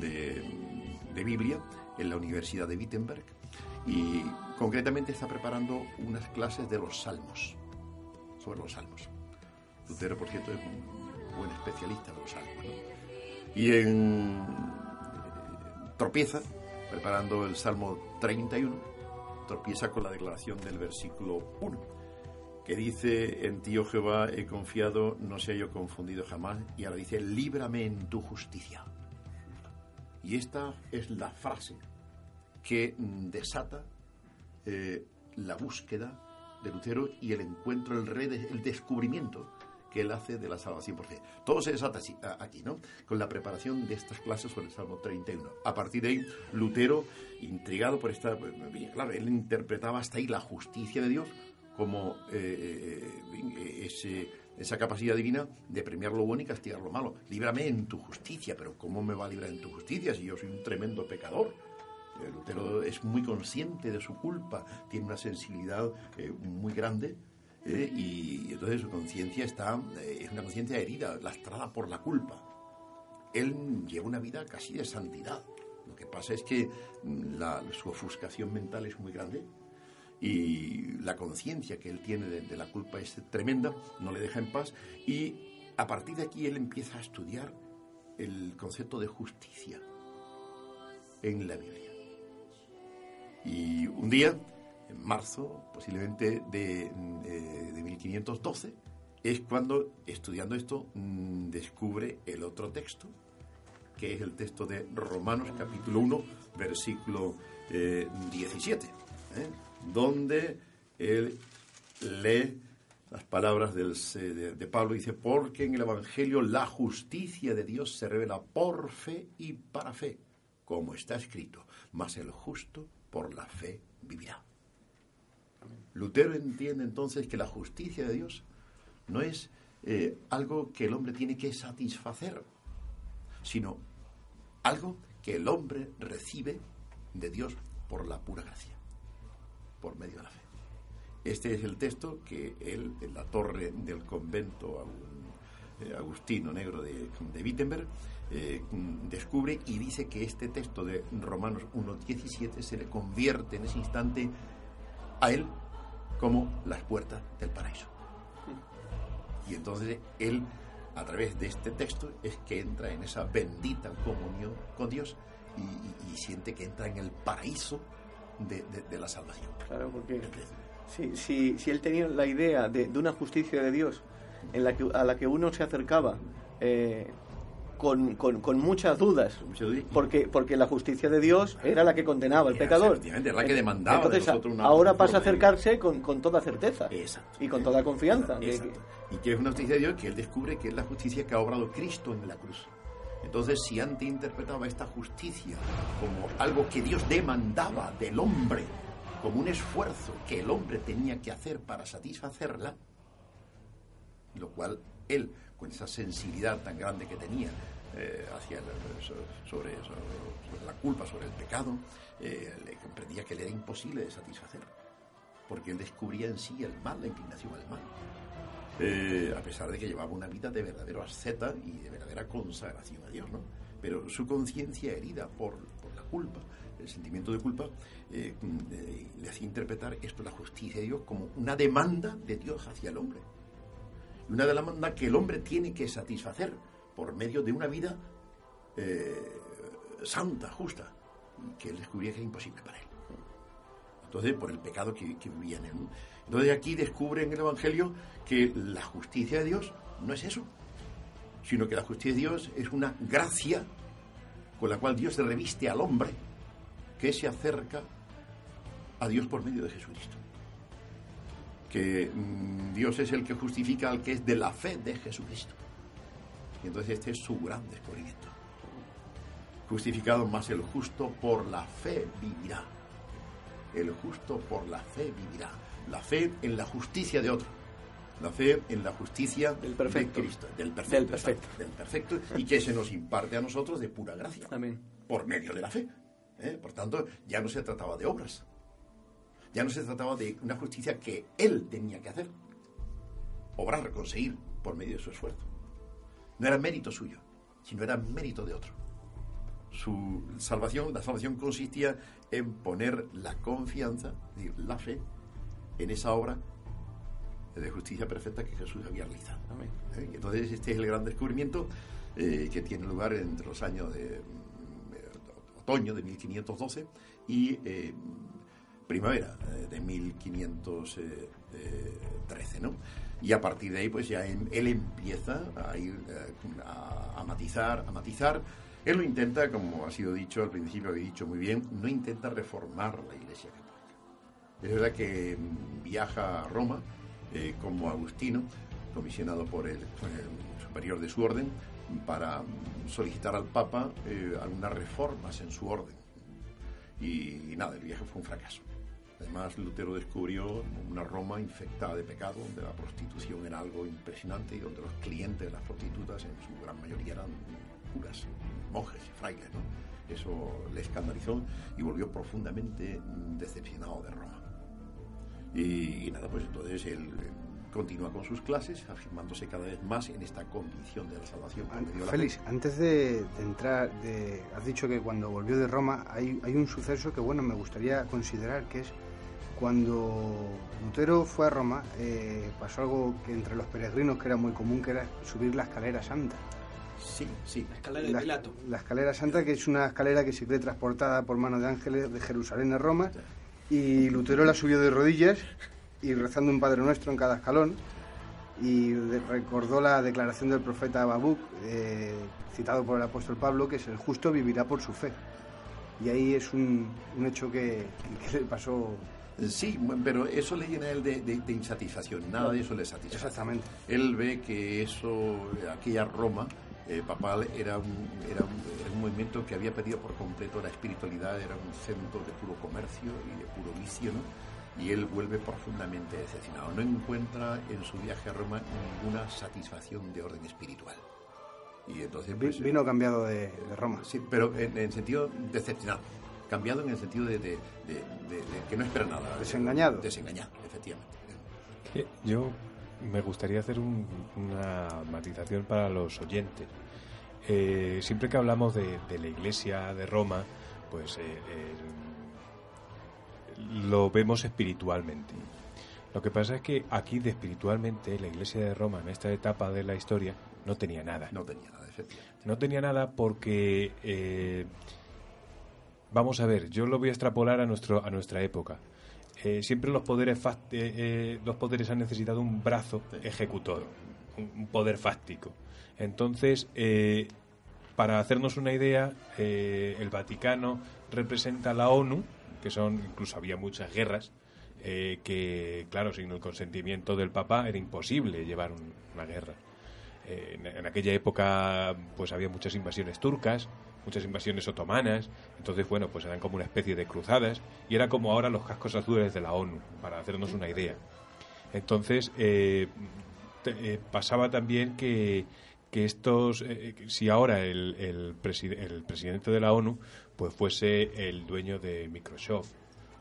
de, Biblia en la Universidad de Wittenberg y concretamente está preparando unas clases de los salmos, sobre los salmos. Lutero, por cierto, es un buen especialista de los salmos. Y en, eh, tropieza, preparando el Salmo 31, tropieza con la declaración del versículo 1 que dice, en ti, oh Jehová, he confiado, no sea yo confundido jamás, y ahora dice, líbrame en tu justicia. Y esta es la frase que desata eh, la búsqueda de Lutero y el encuentro, el, el descubrimiento que él hace de la salvación por fe. Todo se desata aquí, ¿no? Con la preparación de estas clases sobre el Salmo 31. A partir de ahí, Lutero, intrigado por esta... Claro, él interpretaba hasta ahí la justicia de Dios como eh, eh, esa capacidad divina de premiar lo bueno y castigar lo malo. Líbrame en tu justicia, pero ¿cómo me va a librar en tu justicia si yo soy un tremendo pecador? Eh, Lutero es muy consciente de su culpa, tiene una sensibilidad muy grande y entonces su conciencia está, es una conciencia herida, lastrada por la culpa. Él lleva una vida casi de santidad. Lo que pasa es que mm, su ofuscación mental es muy grande y la conciencia que él tiene de, la culpa es tremenda, no le deja en paz y a partir de aquí él empieza a estudiar el concepto de justicia en la Biblia. Y un día, en marzo, posiblemente de, eh, de 1512, es cuando, estudiando esto, mm, descubre el otro texto, que es el texto de Romanos capítulo 1, versículo 17, ¿eh? Donde él lee las palabras de, de, Pablo, dice, porque en el Evangelio la justicia de Dios se revela por fe y para fe, como está escrito, mas el justo por la fe vivirá. Lutero entiende entonces que la justicia de Dios no es eh, algo que el hombre tiene que satisfacer, sino algo que el hombre recibe de Dios por la pura gracia, por medio de la fe. Este es el texto que él, en la torre del convento eh, agustino negro de, de Wittenberg, eh, descubre y dice que este texto de Romanos 1.17 se le convierte en ese instante a él como las puertas del paraíso. Y entonces él, a través de este texto, es que entra en esa bendita comunión con Dios y, siente que entra en el paraíso de, la salvación. Claro, porque si, si, si él tenía la idea de, de, una justicia de Dios en la que, a la que uno se acercaba eh, con, con, muchas dudas, porque, porque la justicia de Dios era la que condenaba al pecador. Era la que demandaba. ahora pasa a acercarse con, toda certeza y con toda confianza. Y que es una justicia de Dios que él descubre que es la justicia que ha obrado Cristo en la cruz. Entonces, si antes interpretaba esta justicia como algo que Dios demandaba del hombre, como un esfuerzo que el hombre tenía que hacer para satisfacerla, lo cual él con esa sensibilidad tan grande que tenía eh, hacia sobre, la culpa, sobre el pecado, eh, le comprendía que le era imposible de satisfacer, porque él descubría en sí el mal, la inclinación al mal. Eh, a pesar de que llevaba una vida de verdadero asceta y de verdadera consagración a Dios, ¿no? Pero su conciencia herida por, por, la culpa, el sentimiento de culpa, le hacía interpretar esto, la justicia de Dios, como una demanda de Dios hacia el hombre una demanda que el hombre tiene que satisfacer por medio de una vida eh, santa, justa, que él descubría que era imposible para él. Entonces, por el pecado que, vivía en él. Entonces, aquí descubre en el Evangelio que la justicia de Dios no es eso, sino que la justicia de Dios es una gracia con la cual Dios reviste al hombre que se acerca a Dios por medio de Jesucristo que mm, Dios es el que justifica al que es de la fe de Jesucristo. Y entonces este es su gran descubrimiento. Justificado más el justo por la fe vivirá. El justo por la fe vivirá. La fe en la justicia de otro. La fe en la justicia del perfecto. de Cristo, del perfecto, del perfecto, y que se nos imparte a nosotros de pura gracia. Amén. Por medio de la fe. ¿eh? Por tanto, ya no se trataba de obras, ya no se trataba de una justicia que él tenía que hacer, obrar, conseguir por medio de su esfuerzo. No era mérito suyo, sino era mérito de otro. Su salvación, la salvación consistía en poner la confianza, la fe, en esa obra de justicia perfecta que Jesús había realizado. ¿Eh? Entonces este es el gran descubrimiento eh, que tiene lugar entre los años de, otoño de 1512 y eh, primavera eh, de 1513, ¿no? Y a partir de ahí, pues ya él, empieza a ir a, matizar, a matizar. Él lo intenta, como ha sido dicho al principio, he dicho muy bien, no intenta reformar la Iglesia Católica. Es verdad que viaja a Roma eh, como Agustino, comisionado por el, superior de su orden, para solicitar al Papa algunas reformas en su orden. y, nada, el viaje fue un fracaso. Además, Lutero descubrió una Roma infectada de pecado, donde la prostitución era algo impresionante y donde los clientes de las prostitutas, en su gran mayoría, eran curas, monjes y frailes. Eso le escandalizó y volvió profundamente decepcionado de Roma. Y, nada, pues entonces él, continúa con sus clases, afirmándose cada vez más en esta condición de la salvación. Félix, antes de, entrar, de, has dicho que cuando volvió de Roma hay, hay un suceso que, bueno, me gustaría considerar, que es cuando Lutero fue a Roma, eh, pasó algo que entre los peregrinos que era muy común, que era subir la escalera santa. Sí, sí. La escalera de la, Pilato. la escalera santa, que es una escalera que se cree transportada por mano de ángeles de Jerusalén a Roma, y Lutero la subió de rodillas y rezando un Padre Nuestro en cada escalón, y recordó la declaración del profeta Habacuc, eh, citado por el apóstol Pablo, que es el justo vivirá por su fe. Y ahí es un, un hecho que, que le pasó Sí, pero eso le llena a él de, de- de insatisfacción, nada de eso le satisface. exactamente. Él ve que eso, aquella Roma eh, papal era un, era, un, era un movimiento que había perdido por completo la espiritualidad, era un centro de puro comercio y de puro vicio, ¿no? Y él vuelve profundamente decepcionado. No encuentra en su viaje a Roma ninguna satisfacción de orden espiritual. Y entonces pues, Vino cambiado de, de Roma. Sí, pero en, en sentido decepcionado. Cambiado en el sentido de, de- de- de- de que no espera nada. Desengañado. Desengañado, efectivamente. Eh, Yo me gustaría hacer un- una matización para los oyentes. Eh, siempre que hablamos de, de la iglesia de Roma, pues eh, eh, lo vemos espiritualmente. Lo que pasa es que aquí de espiritualmente la iglesia de Roma en esta etapa de la historia no tenía nada. No tenía nada, efectivamente. No tenía nada porque, vamos a ver, yo lo voy a extrapolar a, nuestro, a nuestra época. Eh, siempre los poderes, eh, eh, los poderes han necesitado un brazo ejecutor, un, poder fáctico. Entonces, para hacernos una idea, el Vaticano representa a la ONU, que son, incluso había muchas guerras, eh, que, claro, sin el consentimiento del Papa era imposible llevar un- una guerra. Eh, en, en aquella época pues había muchas invasiones turcas, muchas invasiones otomanas, entonces bueno, pues eran como una especie de cruzadas y era como ahora los cascos azules de la ONU, para hacernos una idea. Entonces eh, te- eh, pasaba también que, que estos, eh, que si ahora el, el, preside- el presidente de la ONU pues fuese el dueño de Microsoft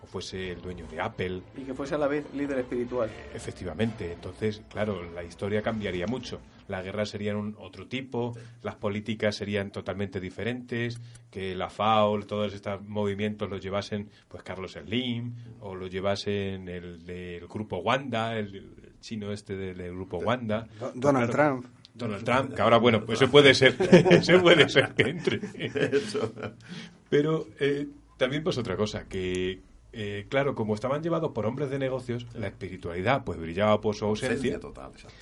o fuese el dueño de Apple, Y que fuese a la vez líder espiritual. Efectivamente, entonces, claro, la historia cambiaría mucho. Las guerras serían un otro tipo, las políticas serían totalmente diferentes, que la FAO, todos estos movimientos los llevasen pues Carlos Slim o lo llevasen el del grupo Wanda, el, el chino este del, del grupo Wanda. Do- Donald Claro, Trump. Donald Trump, que ahora, bueno, pues eso puede ser, eso puede ser que entre. Eso. Pero eh, también pues otra cosa, que eh, claro, como estaban llevados por hombres de negocios, la espiritualidad pues brillaba por su ausencia Ausencia total, exacto.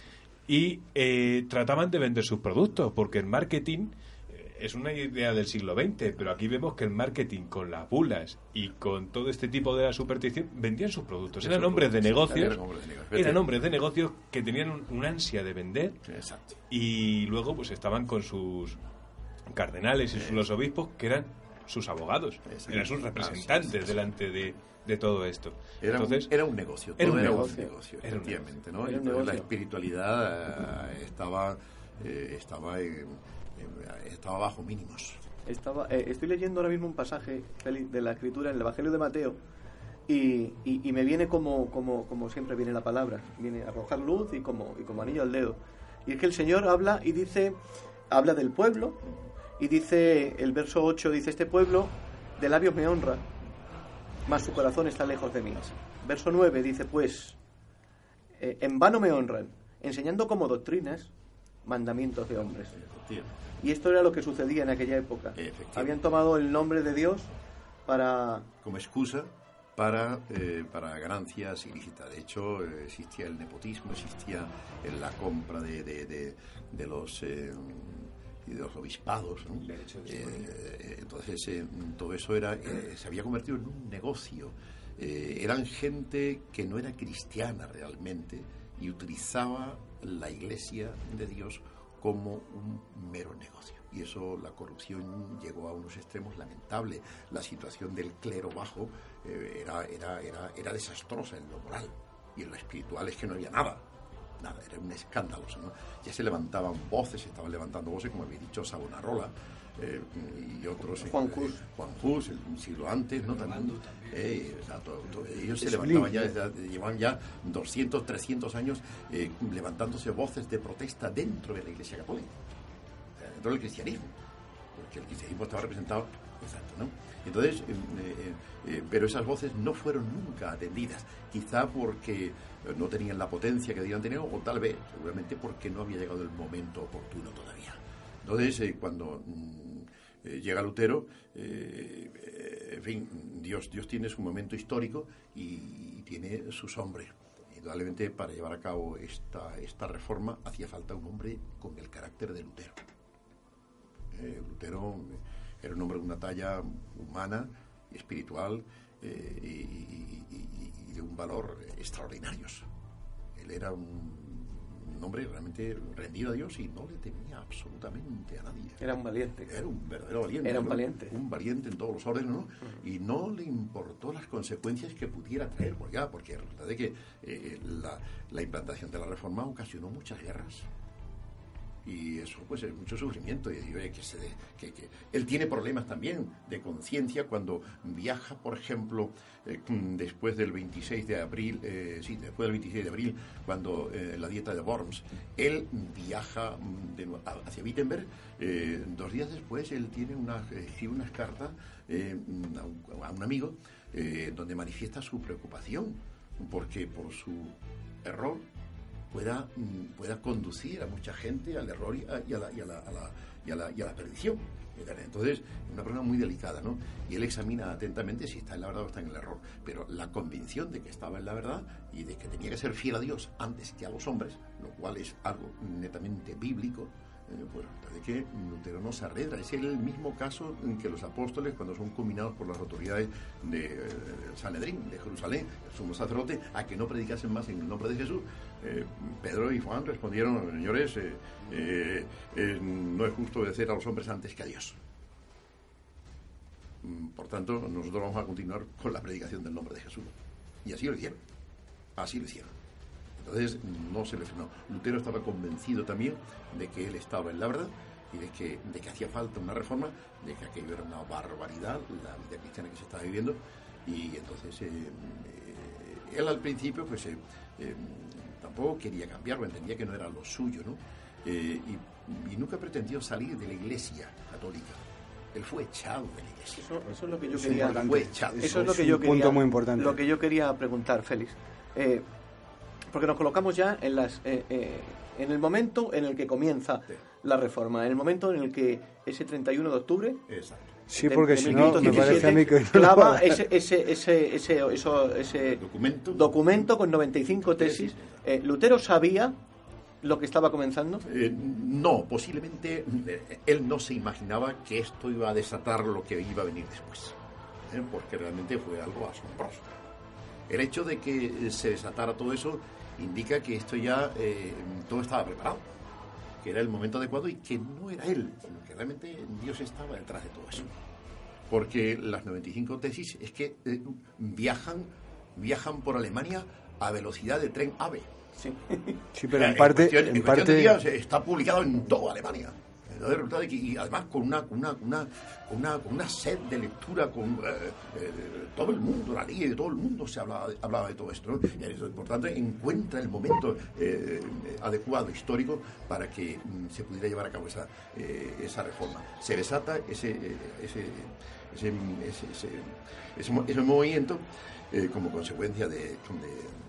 Y eh, trataban de vender sus productos, porque el marketing eh, es una idea del siglo XX, pero aquí vemos que el marketing con las bulas y con todo este tipo de la superstición vendían sus productos. Eran hombres de negocios, eran hombres de negocios. que tenían un, un ansia de vender y luego pues estaban con sus cardenales y sus- los obispos que eran sus abogados, eran sus representantes delante de, de todo esto. Era, Entonces, un, era un negocio, era un era negocio. negocio, Era un efectivamente, ¿no? Era un la negocio. espiritualidad eh, estaba, eh, estaba, en- en- estaba bajo mínimos. Estaba, eh, estoy leyendo ahora mismo un pasaje de la escritura en el Evangelio de Mateo y, y- y me viene como, como, como siempre viene la palabra, viene a arrojar luz y como, y como anillo al dedo. Y es que el Señor habla y dice, habla del pueblo y dice, el verso 8 dice, este pueblo de labios me honra, mas su corazón está lejos de mí. Verso 9 dice, pues, eh, en vano me honran, enseñando como doctrinas mandamientos de hombres. Y esto era lo que sucedía en aquella época. Habían tomado el nombre de Dios para... Como excusa para, eh, para ganancias ilícitas. De hecho, eh, existía el nepotismo, existía eh, la compra de, de, de- de los... eh, y de los obispados, ¿no? Eh, entonces eh, todo eso era eh, se había convertido en un negocio. Eh, eran gente que no era cristiana realmente y utilizaba la iglesia de Dios como un mero negocio. Y eso, la corrupción llegó a unos extremos lamentables. La situación del clero bajo eh, era, era, era, era desastrosa en lo moral. Y en lo espiritual es que no había nada. Nada, era un escándalo. ¿no? Ya se levantaban voces, se estaban levantando voces, como había dicho Savonarola eh, y otros. Juan eh, Hus. Juan Hus, el- un siglo antes, ¿no? También, eh, o sea, todo- todo- ellos se levantaban ya, desde- llevaban ya 200, 300 años eh, levantándose voces de protesta dentro de la Iglesia Católica, dentro del cristianismo, porque el cristianismo estaba representado, exacto, ¿no? Entonces, eh, eh, eh, pero esas voces no fueron nunca atendidas, quizá porque no tenían la potencia que debían tener, o tal vez, seguramente, porque no había llegado el momento oportuno todavía. Entonces, cuando mm, llega Lutero, eh, en fin, Dios, Dios tiene su momento histórico y, tiene sus hombres. Indudablemente, para llevar a cabo esta, esta reforma hacía falta un hombre con el carácter de Lutero. Lutero era un hombre de una talla humana, espiritual y, y de un valor extraordinarios. Él era un un hombre realmente rendido a Dios y no le temía absolutamente a nadie. Era un valiente. Era un verdadero valiente. Era un valiente. Un valiente en todos los órdenes, ¿no? Y no le importó las consecuencias que pudiera traer, porque, porque resulta de que eh, la, la implantación de la reforma ocasionó muchas guerras y eso pues es mucho sufrimiento y que, se que, que, él tiene problemas también de conciencia cuando viaja por ejemplo eh, después del 26 de abril eh, sí después del 26 de abril cuando eh, la dieta de Worms él viaja mm, hacia Wittenberg dos días después él tiene una escribe unas cartas a un, amigo donde manifiesta su preocupación porque por su error pueda, mm, pueda conducir a mucha gente al error y a, la, y y perdición. Entonces, es una persona muy delicada, ¿no? Y él examina atentamente si está en la verdad o está en el error. Pero la convicción de que estaba en la verdad y de que tenía que ser fiel a Dios antes que a los hombres, lo cual es algo netamente bíblico, eh, pues de que Lutero no se arredra. Es el mismo caso que los apóstoles, cuando son combinados por las autoridades de eh, Sanedrín, de Jerusalén, el sumo sacerdote, a que no predicasen más en el nombre de Jesús, eh, Pedro y Juan respondieron, señores, no es justo obedecer a los hombres antes que a Dios. Mm, por tanto, nosotros vamos a continuar con la predicación del nombre de Jesús. Y así lo hicieron. Así lo hicieron. Entonces no se le frenó. Lutero estaba convencido también de que él estaba en la verdad y de que, de que hacía falta una reforma, de que aquello era una barbaridad, la vida cristiana que se estaba viviendo. Y entonces eh, eh, él al principio pues eh, tampoco quería cambiarlo, entendía que no era lo suyo, ¿no? Y, nunca pretendió salir de la iglesia católica él fue echado de la iglesia. Eso, es lo que yo quería. Eso, es lo que yo quería. Punto muy importante. Lo que yo quería preguntar, Félix porque nos colocamos ya en las eh, eh, en el momento en el que comienza la reforma, en el momento en el que ese 31 de octubre Sí, porque si no, me parece a mí que clava ese, ese, ese, ese, eso, ese documento. documento con 95 tesis. Eh, ¿Lutero sabía lo que estaba comenzando? no, posiblemente él no se imaginaba que esto iba a desatar lo que iba a venir después, porque realmente fue algo asombroso. El hecho de que se desatara todo eso indica que esto ya eh, todo estaba preparado, que era el momento adecuado y que no era él, sino que realmente Dios estaba detrás de todo eso. Porque las 95 tesis es que eh, viajan, viajan por Alemania a velocidad de tren AVE. Sí, pero en, parte, en, parte... está publicado en toda Alemania y además con una, una, una, una, una sed de lectura, con eh, eh, todo el mundo, la ley, todo el mundo se hablaba de, hablaba de todo esto. Por tanto, encuentra el momento eh, adecuado, histórico, para que mm, se pudiera llevar a cabo esa, esa reforma. Se desata ese, ese, ese, ese, ese movimiento como consecuencia de,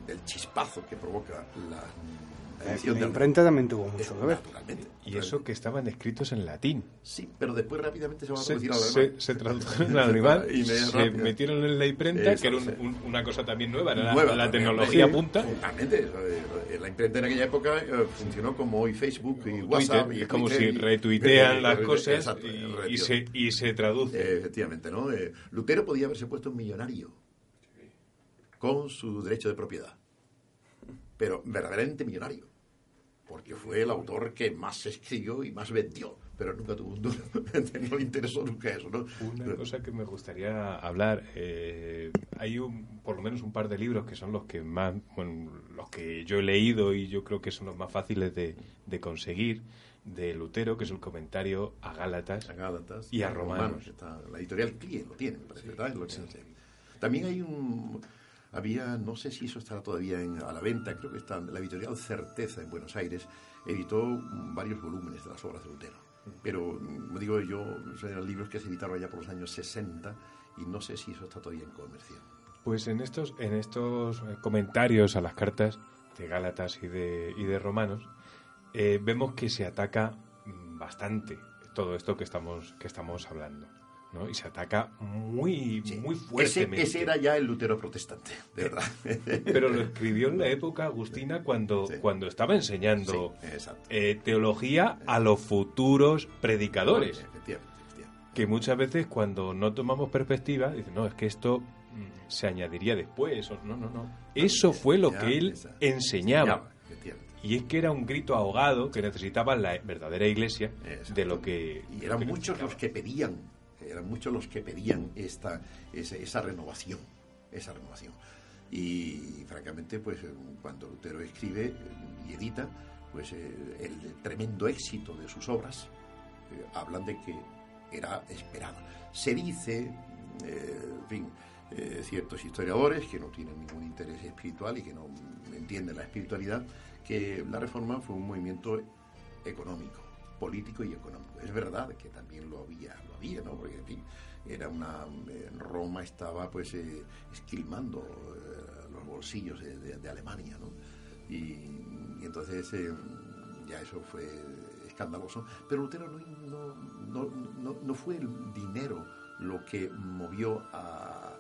del chispazo que provoca la la imprenta también tuvo mucho que ver. Y eso que estaban escritos en latín. Sí, pero después rápidamente se va a traducir al alemán. Se, tradujeron al alemán, se metieron en la imprenta, que era una cosa también nueva, era la, tecnología punta. Totalmente. Eh, la imprenta en aquella época eh, funcionó como hoy Facebook y WhatsApp. y es como si retuitean las cosas y, se, y se traduce. efectivamente, ¿no? Eh, Lutero podía haberse puesto un millonario con su derecho de propiedad. Pero verdaderamente millonario porque fue el autor que más escribió y más vendió, pero nunca tuvo un duro, no le interesó nunca eso. ¿no? Una cosa que me gustaría hablar, eh, hay un, por lo menos un par de libros que son los que más, bueno, los que yo he leído y yo creo que son los más fáciles de, de conseguir, de Lutero, que es el comentario a Gálatas, y a, Romanos. la editorial Clie lo tiene, También hay un había, no sé si eso estará todavía a la venta, creo que está, la editorial Certeza en Buenos Aires editó varios volúmenes de las obras de Lutero. Pero, digo yo, eran libros que se editaron ya por los años 60 y no sé si eso está todavía en comercio. Pues en estos, en estos eh, comentarios a las cartas de Gálatas y de, y de Romanos, eh, vemos que se ataca bastante todo esto que estamos, que estamos hablando. ¿No? Y se ataca muy, muy fuertemente. Ese, era ya el Lutero protestante, de verdad. Pero lo escribió en la época, Agustina, cuando, cuando estaba enseñando eh, teología a los futuros predicadores. Que muchas veces cuando no tomamos perspectiva, dicen, no, es que esto mm, se añadiría después. no, no, no. Eso fue lo que él enseñaba. Y es que era un grito ahogado que necesitaba la verdadera iglesia de lo que... Y eran muchos los que pedían, eran muchos los que pedían esta, esa, renovación, esa renovación. Y francamente, pues cuando Lutero escribe y edita, pues eh, el tremendo éxito de sus obras eh, hablan de que era esperado. Se dice, eh, en fin, ciertos historiadores que no tienen ningún interés espiritual y que no entienden la espiritualidad, que la reforma fue un movimiento económico, político y económico. Es verdad que también lo había, lo había, ¿no? Porque, en fin, era una, Roma estaba pues eh, esquilmando eh, los bolsillos de, Alemania, ¿no? Y, entonces eh, ya eso fue escandaloso. Pero Lutero no, no, no, no fue el dinero lo que movió a,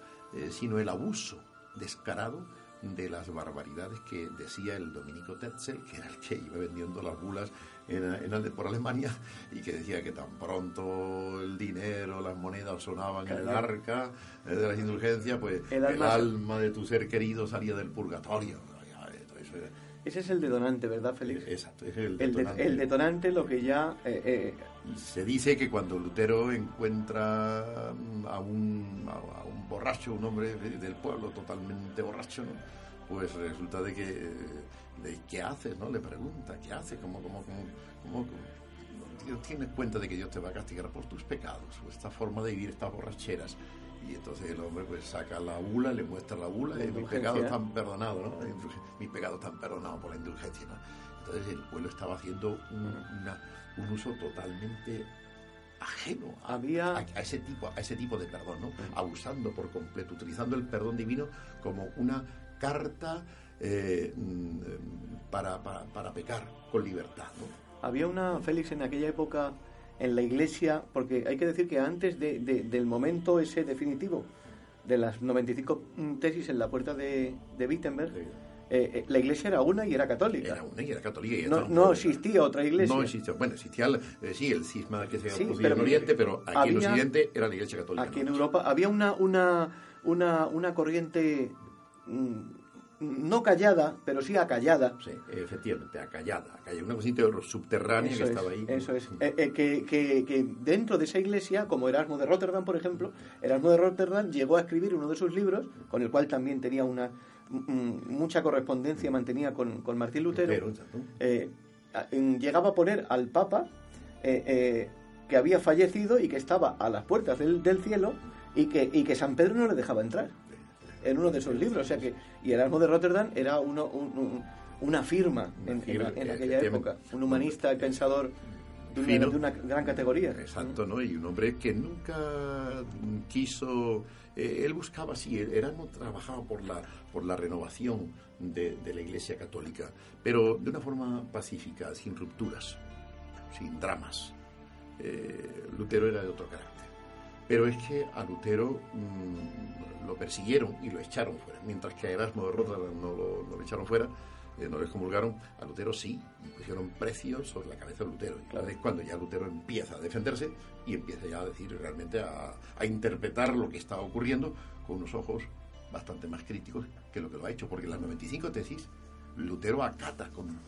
sino el abuso descarado de las barbaridades que decía el Dominico Tetzel, que era el que iba vendiendo las bulas en, por Alemania, y que decía que tan pronto el dinero, las monedas sonaban en el arca eh, de las indulgencias, pues el alma, de tu ser querido salía del purgatorio. Ese es el detonante, ¿verdad, Félix? Exacto, es el detonante. El, detonante, lo que ya... Eh, eh, Se dice que cuando Lutero encuentra a un, a un borracho, un hombre del pueblo totalmente borracho, ¿no? pues resulta de que, de, ¿qué haces? ¿no? Le pregunta, ¿qué haces? ¿Cómo, cómo, cómo, tienes cuenta de que Dios te va a castigar por tus pecados? O esta forma de vivir, estas borracheras. Y entonces el hombre pues saca la bula, le muestra la bula y mis pecados están perdonados, ¿no? Mis pecados están perdonados por la indulgencia, ¿no? Entonces el pueblo estaba haciendo un, un uso totalmente ajeno a, Había... a, ese tipo, a ese tipo de perdón, ¿no? abusando por completo, utilizando el perdón divino como una carta eh, mm, para, para, pecar con libertad. Había una, Félix, en aquella época en la iglesia, porque hay que decir que antes de, del momento ese definitivo, de las 95 tesis en la puerta de, de Wittenberg, eh, la iglesia era una y era católica. Era una y era católica. Y no, no existía otra iglesia. No existía. Bueno, existía eh, sí, el cisma que se sí, en Oriente, pero aquí en Occidente era la iglesia católica. Aquí en Europa había una, una, una, una corriente mm, no callada, pero sí acallada. Sí, efectivamente, acallada. acallada una cosita subterránea que estaba ahí. Eso es. que, que, que, dentro de esa iglesia, como Erasmo de Rotterdam, por ejemplo, Erasmo de Rotterdam llegó a escribir uno de sus libros, con el cual también tenía una, mucha correspondencia mantenía con, con Martín Lutero, eh, llegaba a poner al Papa eh, eh, que había fallecido y que estaba a las puertas del, del cielo y que, y que San Pedro no le dejaba entrar en uno de sus libros. O sea que, y Erasmo de Rotterdam era uno, una firma en, aquella época, un humanista, pensador de una, gran categoría. Exacto, ¿no? Y un hombre que nunca quiso... Eh, él buscaba, sí, Erasmo trabajaba por la, por la renovación de, la Iglesia Católica, pero de una forma pacífica, sin rupturas, sin dramas. Eh, Lutero era de otro carácter. Pero es que a Lutero mm, lo persiguieron y lo echaron fuera, mientras que a Erasmo de Rotterdam no lo, no lo echaron fuera eh, no les comulgaron, a Lutero sí, y pusieron precios sobre la cabeza de Lutero. Y claro, es cuando ya Lutero empieza a defenderse y empieza ya a decir realmente a, interpretar lo que estaba ocurriendo con unos ojos bastante más críticos que lo que lo ha hecho, porque en las 95 tesis Lutero acata con,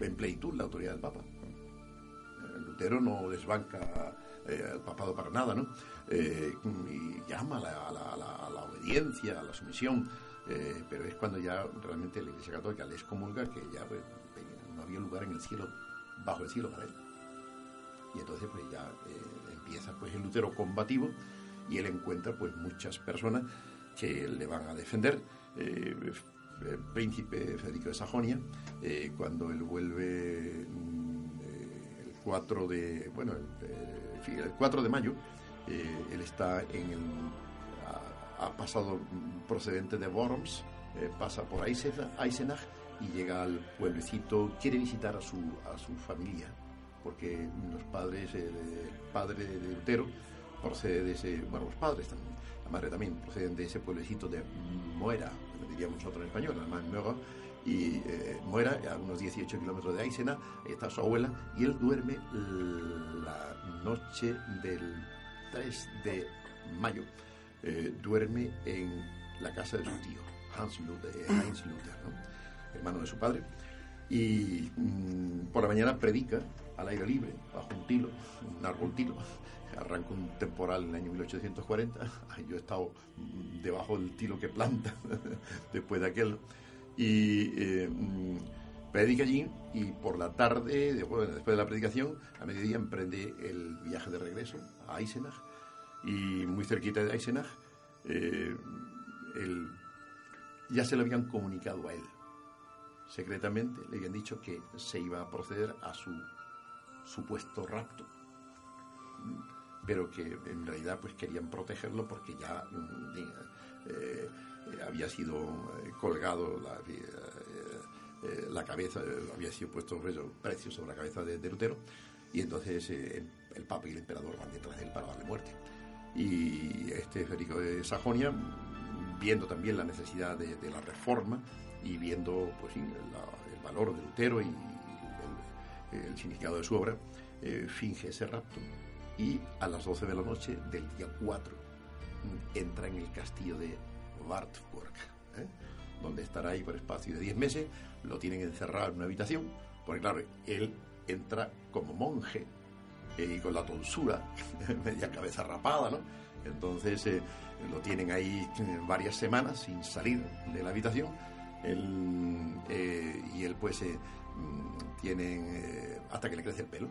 en plenitud la autoridad del Papa. Eh, Lutero no desbanca eh, al papado para nada, ¿no? y llama a la obediencia, a la sumisión eh, pero es cuando ya realmente la Iglesia Católica les comulga que ya pues, no había lugar en el cielo, bajo el cielo para él. Y entonces pues ya eh, empieza pues el Lutero combativo y él encuentra pues muchas personas que le van a defender. Eh, el príncipe Federico de Sajonia, cuando él vuelve mm, el 4 de, bueno, el, el 4 de mayo, él está en el ha pasado procedente de Worms, eh, pasa por Eisenach y llega al pueblecito, quiere visitar a su, a su familia, porque los padres, el, padre de Lutero procede de ese, bueno, los padres también, la madre también, proceden de ese pueblecito de Moera, diríamos nosotros en español, además Moera, y eh, Moera, a unos 18 kilómetros de Aysena, ahí está su abuela, y él duerme la noche del 3 de mayo, eh, duerme en la casa de su tío, Hans Luther, eh, Heinz Luther, hermano de su padre, y mm, por la mañana predica al aire libre, bajo un tilo, un árbol tilo. Arranca un temporal en el año 1840. Yo he estado mm, debajo del tilo que planta después de aquel. Y eh, mm, predica allí y por la tarde, después, después de la predicación, a mediodía emprende el viaje de regreso a Eisenach. Y muy cerquita de Eisenach, eh, ya se lo habían comunicado a él secretamente le habían dicho que se iba a proceder a su supuesto rapto pero que en realidad pues querían protegerlo porque ya mm, eh, había sido eh, colgado la, cabeza, había sido puesto precio sobre la cabeza de, Lutero y entonces el Papa y el Emperador van detrás de él para darle muerte. Y este Federico de Sajonia, viendo también la necesidad de, la reforma, y viendo pues, el valor de Lutero y el, significado de su obra, eh, finge ese rapto y a las 12 de la noche del día 4 mm, entra en el castillo de Wartburg, ¿eh? donde estará ahí por espacio de 10 meses, lo tienen encerrado en una habitación, porque claro, él entra como monje y con la tonsura, media cabeza rapada, ¿no? Entonces lo tienen ahí varias semanas sin salir de la habitación eh, y él pues eh, mm, tiene eh, hasta que le crece el pelo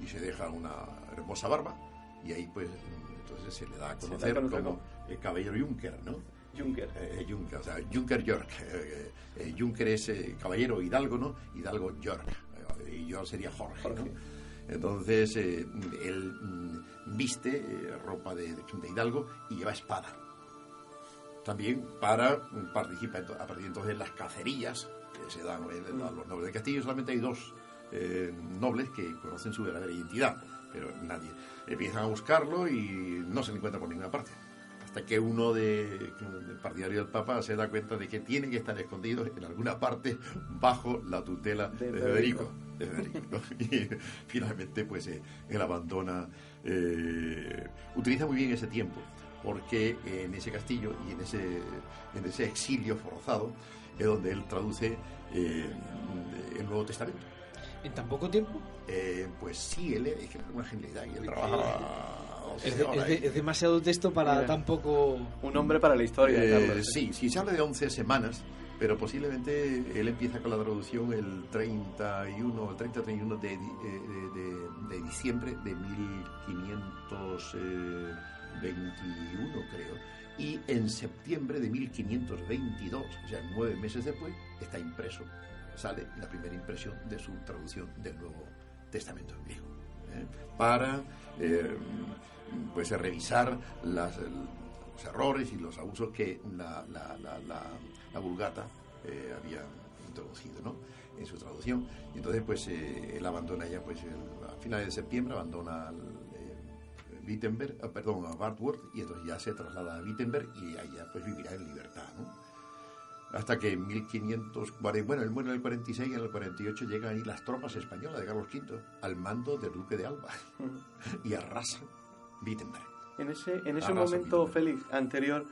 y se deja una hermosa barba y ahí pues mm, entonces se le da a conocer como el caballero Juncker, ¿no? Juncker. Juncker, o sea, Juncker York. Juncker es caballero Hidalgo, ¿no? Hidalgo York. y yo sería Jorge, ¿no? Entonces él mm, viste ropa de, de Hidalgo y lleva espada también para participar a partir de entonces en las cacerías que se dan a los nobles de Castillo. Solamente hay dos eh, nobles que conocen su verdadera identidad, pero nadie. Empiezan a buscarlo y no se le encuentra por ninguna parte. Hasta que uno de, partidario del Papa se da cuenta de que tiene que estar escondido en alguna parte bajo la tutela de, Federico. Y finalmente, pues eh, él abandona, eh, utiliza muy bien ese tiempo porque en ese castillo y en ese, en ese exilio forzado es donde él traduce eh, el Nuevo Testamento. ¿En tan poco tiempo? Eh, pues sí, él es una genialidad y él trabaja... Es, demasiado texto para tan poco... Un hombre para la historia. Eh, sí, sí, se habla de 11 semanas, pero posiblemente él empieza con la traducción el 31, el 30 31 de, de, de, de diciembre de 1500... 21, creo, y en septiembre de 1522, o sea, nueve meses después, está impreso, sale la primera impresión de su traducción del Nuevo Testamento griego, ¿eh? para eh, pues revisar las, los errores y los abusos que la, la, la, Vulgata eh, había introducido ¿no? en su traducción. Y entonces, pues él abandona ya, pues a finales de septiembre, abandona Wittenberg, eh, perdón, a Wartburg, y entonces ya se traslada a Wittenberg y allá pues vivirá en libertad, ¿no? Hasta que en 1540, bueno, él muere en el 46 y en el 48 llegan ahí las tropas españolas de Carlos V al mando del duque de Alba y arrasan Wittenberg. En ese, en ese momento, Félix, anterior,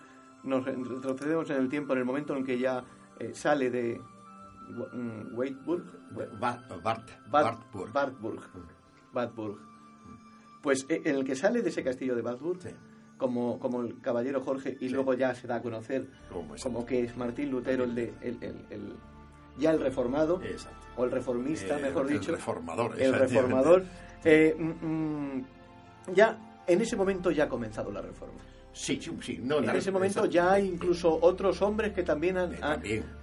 nos retrocedemos en el tiempo, en el momento en que ya eh, sale de mm, Weitburg, Wartburg. Wartburg pues eh, en el que sale de ese castillo de Badburg, como, como el caballero Jorge, y luego ya se da a conocer como que es Martín Lutero el de el, el, ya el reformado, o el reformista, eh, mejor dicho. El reformador. El reformador. Eh, mm, mm, ya, en ese momento ya ha comenzado la reforma. Sí, sí, No, en ese momento ya hay incluso otros hombres que también han,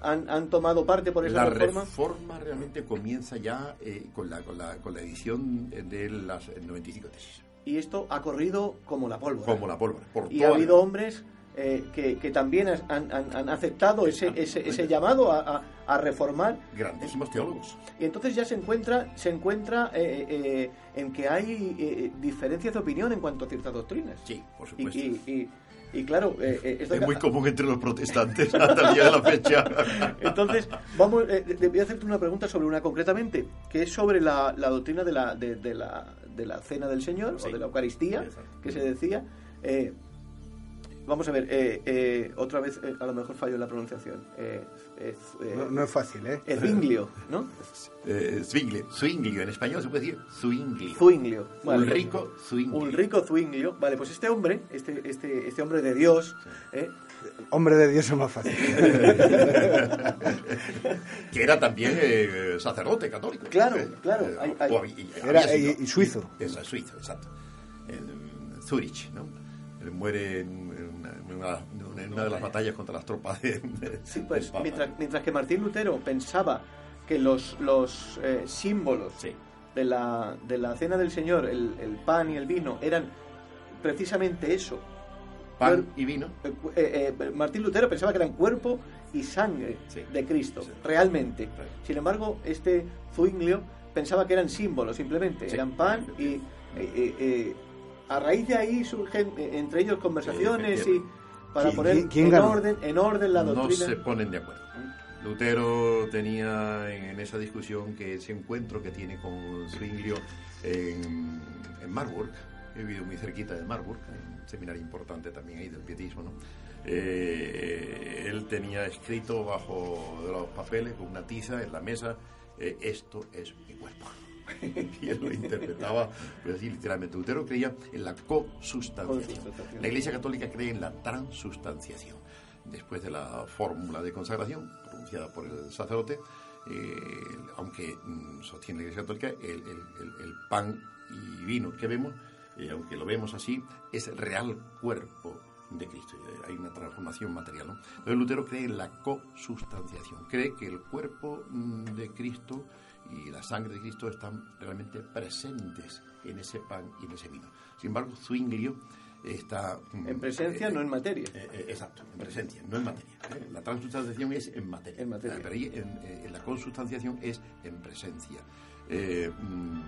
han, han, tomado parte por esa reforma. La reforma realmente comienza ya eh, con, la, con, la, con la edición de las 95 tesis. Y esto ha corrido como la pólvora. Como la pólvora. y ha habido hombres eh, que, que, también han, han, aceptado ese, ese, ese llamado a, a reformar. Grandísimos teólogos. Y entonces ya se encuentra, se encuentra eh, eh, en que hay eh, diferencias de opinión en cuanto a ciertas doctrinas. Sí, por supuesto. Y, y, claro, es muy común entre los protestantes hasta el día de la fecha. Entonces, vamos, voy a hacerte una pregunta sobre una concretamente, que es sobre la, la doctrina de la, de, de, la, de la cena del Señor o de la Eucaristía, que se decía. Vamos a ver, eh, eh, otra vez eh, a lo mejor fallo en la pronunciación. No, es fácil, ¿eh? Zwinglio, ¿no? Zwinglio, Zwinglio, en español se puede decir Zwinglio. Zwinglio. Vale, Ulrico Zwinglio. Ulrico Zwinglio. Vale, pues este hombre, este, este, este hombre de Dios... Hombre de Dios es más fácil. que era también sacerdote católico. Claro, claro. era, y, suizo. Es suizo, exacto. En Zurich, ¿no? Él muere en en una, de las batallas contra las tropas de, sí, pues, mientras, mientras, que Martín Lutero pensaba que los, los eh, símbolos de, la, de la cena del Señor, el, el, pan y el vino, eran precisamente eso. Pan y vino. Eh, eh, Martín Lutero pensaba que eran cuerpo y sangre de Cristo, realmente. Sin embargo, este Zwinglio pensaba que eran símbolos, simplemente. Eran pan y a raíz de ahí surgen entre ellos conversaciones y para poner en, orden, en orden la doctrina. No se ponen de acuerdo. Lutero tenía en, esa discusión que ese encuentro que tiene con Zwinglio en, en Marburg, he vivido muy cerquita de Marburg, un seminario importante también ahí del pietismo, ¿no? Eh, él tenía escrito bajo los papeles con una tiza en la mesa, eh, esto es mi cuerpo. y él lo interpretaba pues así literalmente. Lutero creía en la cosustanciación. La Iglesia Católica cree en la transustanciación. Después de la fórmula de consagración pronunciada por el sacerdote, eh, aunque mm, sostiene la Iglesia Católica, el, pan y vino que vemos, eh, aunque lo vemos así, es el real cuerpo de Cristo. Hay una transformación material. ¿no? Entonces Lutero cree en la cosustanciación. Cree que el cuerpo mm, de Cristo y la sangre de Cristo están realmente presentes en ese pan y en ese vino. Sin embargo, Zwinglio está... Mm, en presencia, eh, no en materia. Eh, eh, exacto, en presencia, no en materia. La transustanciación es en materia. En materia. Pero ahí en, la consustanciación es en presencia. Mm,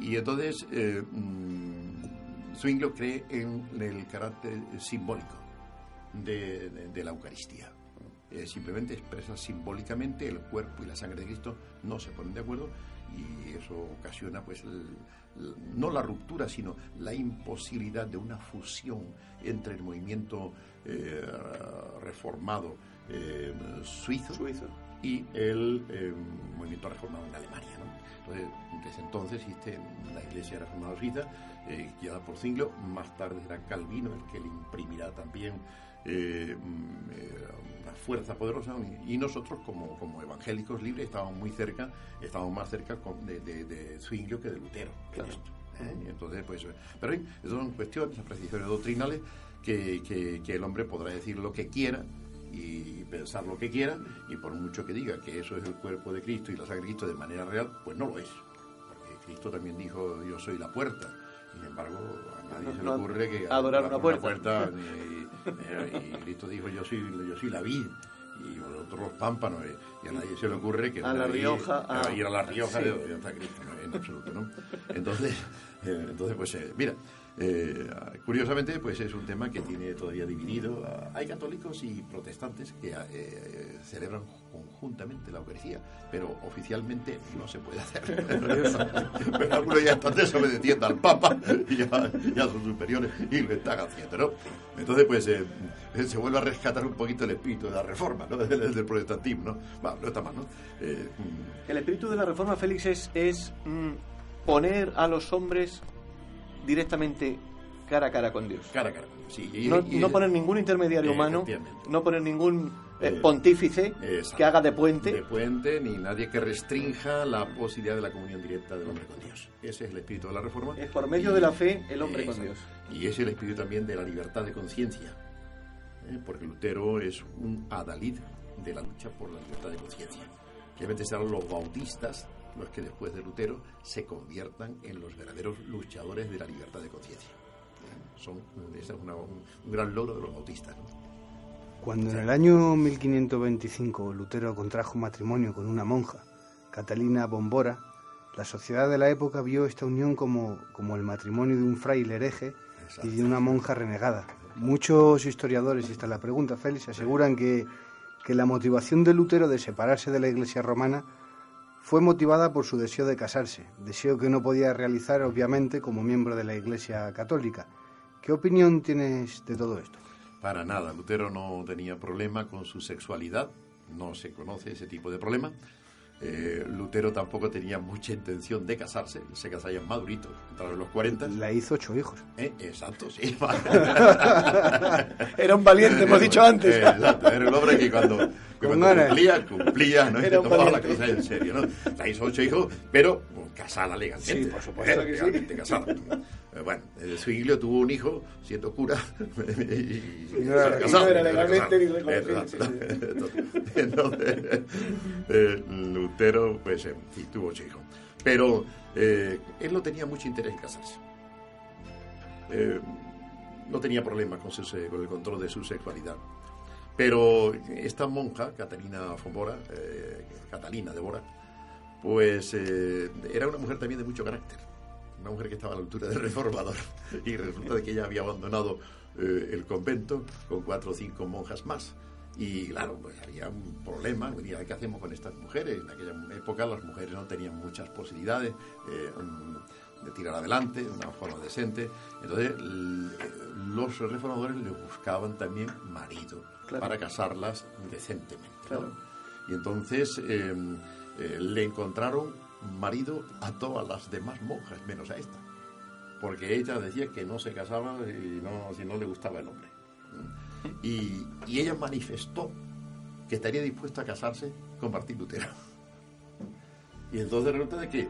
y entonces, mm, Zwinglio cree en el carácter simbólico de la Eucaristía. Eh, simplemente expresa simbólicamente el cuerpo y la sangre de Cristo, no se ponen de acuerdo y eso ocasiona pues no la ruptura sino la imposibilidad de una fusión entre el movimiento eh, reformado eh, suizo, y el movimiento reformado en Alemania. Entonces, desde entonces existe la Iglesia Reformada Suiza, guiada por Zwinglio, más tarde será Calvino el que le imprimirá también fuerza poderosa y nosotros como, como evangélicos libres estábamos muy cerca, estábamos más cerca de, de, de Zwinglio que de Lutero. ¿eh? entonces, pues, pero eso son cuestiones, apreciaciones doctrinales que, que, el hombre podrá decir lo que quiera y pensar lo que quiera y por mucho que diga que eso es el cuerpo de Cristo y la sangre de Cristo de manera real, pues no lo es. Porque Cristo también dijo, yo soy la puerta. Sin embargo, a nadie se le ocurre que adorar una puerta, y Cristo dijo, yo soy, yo soy la vid y nosotros los pámpanos, y a nadie se le ocurre que a la Rioja, a, ir a la Rioja de, de Cristo, en absoluto, ¿no? Entonces, eh, entonces pues eh, mira, eh, curiosamente, pues es un tema que tiene todavía dividido. Hay católicos y protestantes que eh, celebran conjuntamente la Eucaristía, pero oficialmente no se puede hacer. pero algunos ya están desobedeciendo al Papa y a, sus superiores y lo están haciendo, ¿no? Entonces, pues eh, se vuelve a rescatar un poquito el espíritu de la reforma, ¿no? Del, protestantismo, ¿no? Bueno, no está mal, ¿no? el espíritu de la reforma, Félix, es, es mm, poner a los hombres directamente cara a cara con Dios. Cara a cara sí. no, poner ningún intermediario humano, no poner ningún eh, eh, pontífice que haga de puente. De puente, ni nadie que restrinja la posibilidad de la comunión directa del hombre con Dios. Ese es el espíritu de la reforma. Es por medio de la fe el hombre con Dios. Y es el espíritu también de la libertad de conciencia. ¿eh? Porque Lutero es un adalid de la lucha por la libertad de conciencia. Obviamente serán los bautistas los que después de Lutero se conviertan en los verdaderos luchadores de la libertad de conciencia. Son, ese es un, gran logro de los bautistas. Cuando en el año 1525 Lutero contrajo matrimonio con una monja, Catalina Bombora, la sociedad de la época vio esta unión como, como el matrimonio de un fraile hereje y de una monja renegada. Muchos historiadores, y esta es la pregunta, Félix, aseguran que, que la motivación de Lutero de separarse de la Iglesia romana fue motivada por su deseo de casarse, deseo que no podía realizar obviamente como miembro de la Iglesia católica. ¿Qué opinión tienes de todo esto? Para nada, Lutero no tenía problema con su sexualidad, no se conoce ese tipo de problema. Eh, Lutero tampoco tenía mucha intención de casarse, se casaría madurito, entraron los 40. La hizo ocho hijos. Eh, exacto, sí. era un valiente, hemos dicho antes. exacto, era el hombre que cuando, que cuando cumplía, cumplía, ¿no? Era tomaba la cosa en serio, ¿no? La hizo ocho hijos, pero casada legalmente. Sí, por supuesto que legalmente casada. Eh, bueno, eh, Suiglio tuvo un hijo siendo cura y, no era, casado, no era legalmente ni. Entonces, eh, Lutero, pues sí, tuvo ocho hijos. Pero eh, él no tenía mucho interés en casarse. Eh, no tenía problema con, su, con, el control de su sexualidad. Pero esta monja, Catalina Fombora, eh, Catalina de Bora, pues era una mujer también de mucho carácter una mujer que estaba a la altura del reformador y resulta de que ella había abandonado eh, el convento con cuatro o cinco monjas más. Y claro, pues había un problema, ¿qué hacemos con estas mujeres? En aquella época las mujeres no tenían muchas posibilidades eh, de tirar adelante de una forma decente. Entonces los reformadores le buscaban también marido claro. para casarlas decentemente. Y entonces eh, le encontraron marido a todas las demás monjas, menos a esta. Porque ella decía que no se casaba y no, si no le gustaba el hombre. Y, y ella manifestó que estaría dispuesta a casarse con Martín Lutero. Y entonces resulta de que,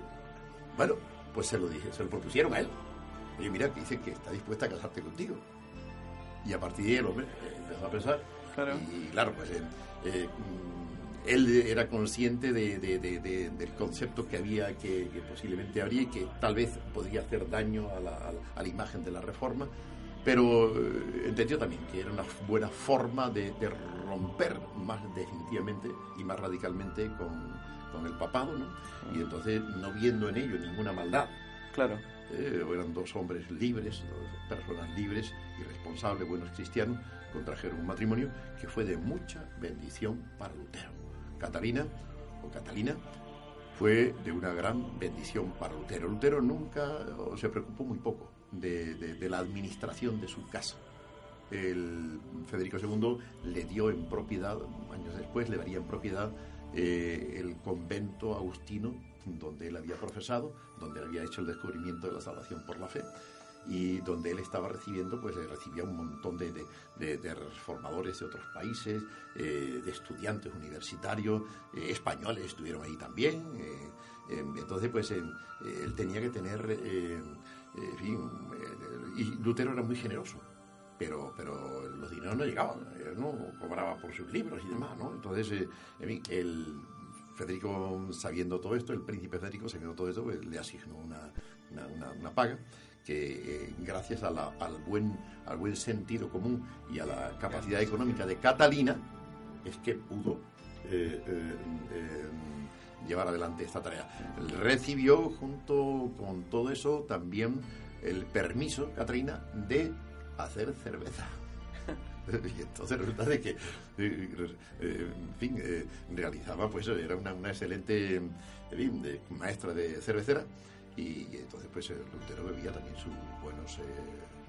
bueno, pues se lo dije, se lo propusieron a él. Oye, mira, que dice que está dispuesta a casarte contigo. Y a partir de ahí el hombre empezó a pensar. Claro. Y claro, pues eh, eh, él era consciente de, de, de, del concepto que había, que, que, posiblemente habría y que tal vez podría hacer daño a la, a la imagen de la reforma, pero eh, entendió también que era una buena forma de, romper más definitivamente y más radicalmente con, con el papado, ¿no? Y entonces, no viendo en ello ninguna maldad. Claro. Eh, eran dos hombres libres, dos personas libres y responsables, buenos cristianos, contrajeron un matrimonio que fue de mucha bendición para Lutero. Catalina o Catalina fue de una gran bendición para Lutero. Lutero nunca se preocupó muy poco de, la administración de su casa. El Federico II le dio en propiedad, años después le daría en propiedad eh, el convento agustino donde él había profesado, donde él había hecho el descubrimiento de la salvación por la fe y donde él estaba recibiendo, pues recibía un montón de, de, de, de reformadores de otros países, eh, de estudiantes universitarios, eh, españoles estuvieron ahí también. Eh, entonces, pues él tenía que tener, en fin, y Lutero era muy generoso. Pero, pero los dineros no llegaban, no cobraba por sus libros y demás, ¿no? Entonces, en fin, el Federico, sabiendo todo esto, el príncipe Federico, sabiendo todo esto, pues, le asignó una, una paga que eh, gracias a la, al, buen, al buen sentido común y a la capacidad económica de Catalina es que pudo eh, eh, llevar adelante esta tarea. Recibió junto con todo eso también el permiso, Catalina, de hacer cerveza. y entonces resulta de que, en fin, realizaba, pues era una, una excelente en fin, de, maestra de cervecera y, entonces pues Lutero bebía también sus buenos eh,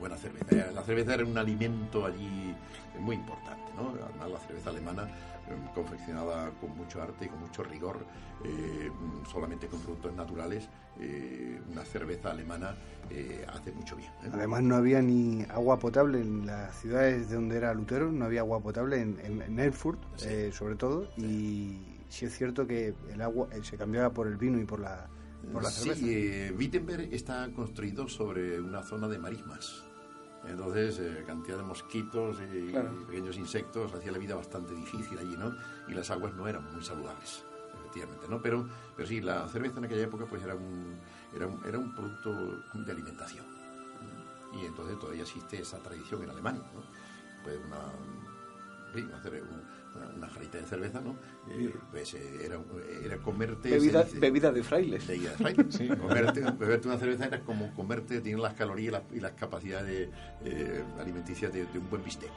buena cerveza. La cerveza era un alimento allí muy importante, ¿no? Además la cerveza alemana eh, confeccionada con mucho arte y con mucho rigor, eh, solamente con productos naturales, eh, una cerveza alemana eh, hace mucho bien. Además no había ni agua potable en las ciudades de donde era Lutero, no había agua potable en, en, en Erfurt, sí. sobre todo, y sí es cierto que el agua se cambiaba por el vino y por la por la cerveza. Sí, eh, Wittenberg está construido sobre una zona de marismas. Entonces, eh, cantidad de mosquitos y, claro. y, pequeños insectos hacía la vida bastante difícil allí, ¿no? Y las aguas no eran muy saludables, efectivamente, ¿no? Pero, pero sí, la cerveza en aquella época pues era un, era un, era un producto de alimentación. Y entonces todavía existe esa tradición en Alemania, ¿no? Pues una, sí, hacer un- una, una jarrita de cerveza, ¿no? Eh, pues, eh, era, era comerte... Bebida, dice- bebida de frailes. de ida, right? Comerte- beberte una cerveza era como comerte, tiene las calorías y las, y las capacidades eh, alimenticias de, de un buen bistec.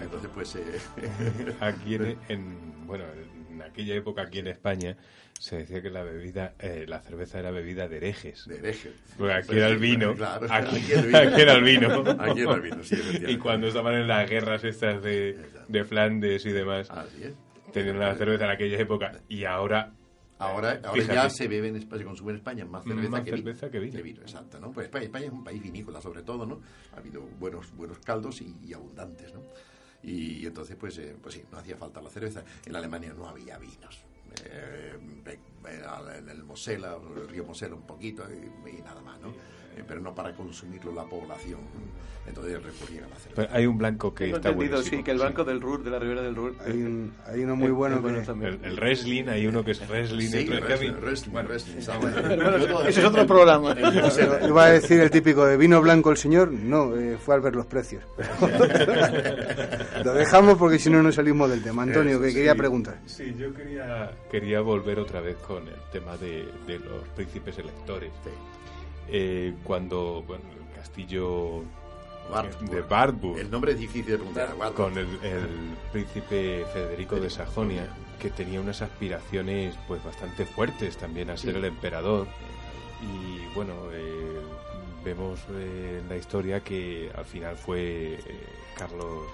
Entonces, pues... eh, Aquí en, en- bueno, en aquella época aquí en España se decía que la bebida, eh, la cerveza era bebida de herejes. de hereje. Porque aquí era el vino. Claro, aquí, aquí el vino. aquí era el vino. Aquí era el vino, sí. Y cuando estaban en las guerras estas de, de Flandes y demás, Así es. tenían la cerveza en aquella época. Y ahora Ahora, ya se bebe en España, se consume en España más cerveza, Más que, cerveza que vino. exacto, ¿no? Pues España, España es un país vinícola sobre todo, ¿no? Ha habido buenos, buenos caldos y, y abundantes, ¿no? Y, entonces, pues, eh, pues sí, no hacía falta la cerveza. En Alemania no había vinos. Eh, en el Mosela, el río Mosela un poquito y nada más, ¿no? Eh, pero no para consumirlo la población. Entonces recurrían a la cerveza. Pero hay un blanco que Tengo está entendido, buenísimo. sí, que el banco del Ruhr, de la Ribera del Ruhr. Hay, un- hay uno muy bueno bueno que... El, el wrestling, hay uno que es wrestling. Sí, wrestling, wrestling, ese es otro programa. El. Iba a decir el típico de vino blanco el señor, no, eh, fue al ver los precios. Lo dejamos porque si no no salimos del tema. Antonio, que Sí, quería preguntar. Sí, yo quería, quería volver otra vez con el tema de, de los príncipes electores. Sí. Eh, cuando bueno, el castillo de Wartburg, El nombre es difícil de pronunciar. Con el, el príncipe Federico de Sajonia, que tenía unas aspiraciones pues bastante fuertes también a ser Sí. el emperador. Y bueno, eh, vemos eh, en la historia que al final fue eh, Carlos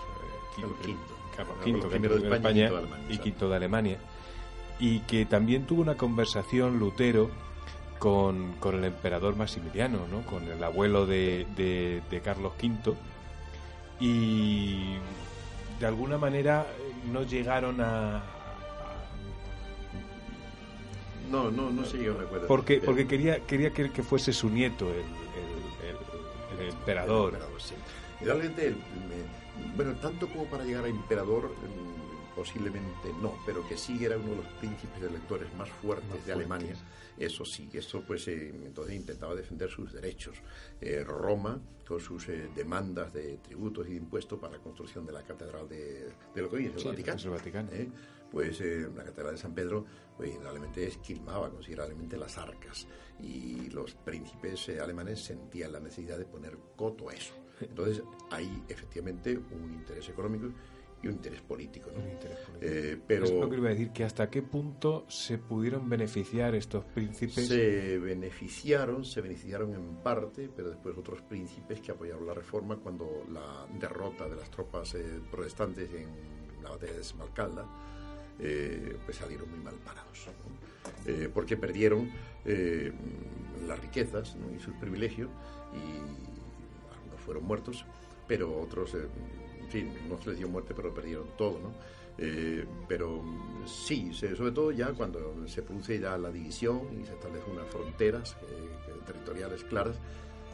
V. Carlos de España y España quinto de Alemania. Y que también tuvo una conversación Lutero con, con el emperador Maximiliano, ¿no? con el abuelo de, de- de Carlos V. Y de alguna manera eh, no llegaron a... No, no, no sé, yo recuerdo. porque porque quería, quería que, que fuese su nieto el, el- el- el emperador. El emperador, sí. Realmente, el- me- bueno, tanto como para llegar a emperador, posiblemente no, pero que sí era uno de los príncipes electores más fuertes Más de Alemania. fuertes. Eso sí, eso pues eh, entonces intentaba defender sus derechos. Eh, Roma, con sus eh, demandas de tributos y de impuestos para la construcción de la catedral de, de lo que hoy es el Sí, Vaticano. es el Vaticano. Pues la catedral de San Pedro pues, realmente esquilmaba considerablemente las arcas y los príncipes alemanes sentían la necesidad de poner coto a eso. Entonces hay efectivamente un interés económico y un interés político. ¿no? Un interés político. Eh, pero Es lo que iba a decir, que hasta qué punto se pudieron beneficiar estos príncipes. se beneficiaron, se beneficiaron en parte, pero después otros príncipes que apoyaron la reforma cuando la derrota de las tropas eh, protestantes en la batalla de Esmalcalda, eh, pues salieron muy mal parados, ¿no? Eh, porque perdieron eh, las riquezas ¿no? y sus privilegios y algunos fueron muertos, pero otros, fin, no se les dio muerte, pero perdieron todo, ¿no? Eh, pero sí, sobre todo ya cuando se produce ya la división y se establecen unas fronteras eh, territoriales claras,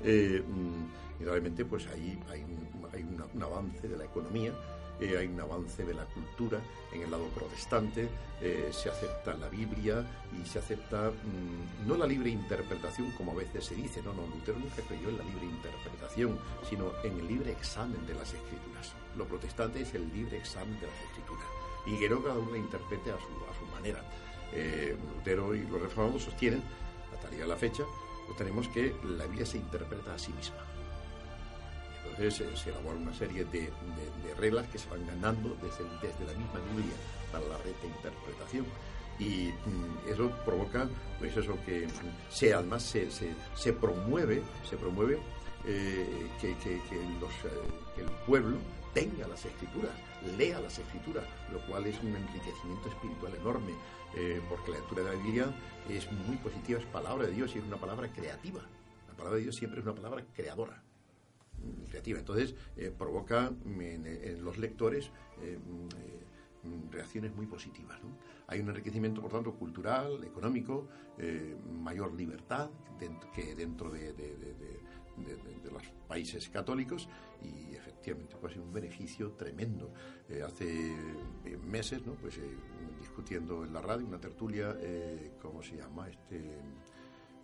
eh, mm, y realmente pues ahí hay, un, hay un avance de la economía, hay un avance de la cultura en el lado protestante, se acepta la Biblia y se acepta mm, no la libre interpretación como a veces se dice, no, no, Lutero nunca creyó en la libre interpretación, sino en el libre examen de las escrituras. Lo protestante es el libre examen de las escrituras y que no cada uno interprete a su, manera. Eh, Lutero y los reformados sostienen, hasta de la fecha, pues tenemos que la Biblia se interpreta a sí misma. Entonces eh, se elabora una serie de, de- de reglas que se van ganando desde, desde la misma Biblia para la recta interpretación. Y mm, eso provoca, pues eso que mm, se, además se, se, se promueve, se promueve eh, que, que el pueblo tenga las escrituras, lea las escrituras, lo cual es un enriquecimiento espiritual enorme, eh, porque la lectura de la Biblia es muy positiva, es palabra de Dios y es una palabra creativa. La palabra de Dios siempre es una palabra creadora mm, creativa. Entonces, eh, provoca en, los lectores eh, mm, reacciones muy positivas. Hay un enriquecimiento, por tanto, cultural, económico, mayor libertad dentro- que dentro de, de- de- de- de- de- de los países católicos y efectivamente puede ser un beneficio tremendo. Eh, hace eh, meses, ¿no? pues, eh, discutiendo en la radio, una tertulia, eh, ¿cómo se llama? Este,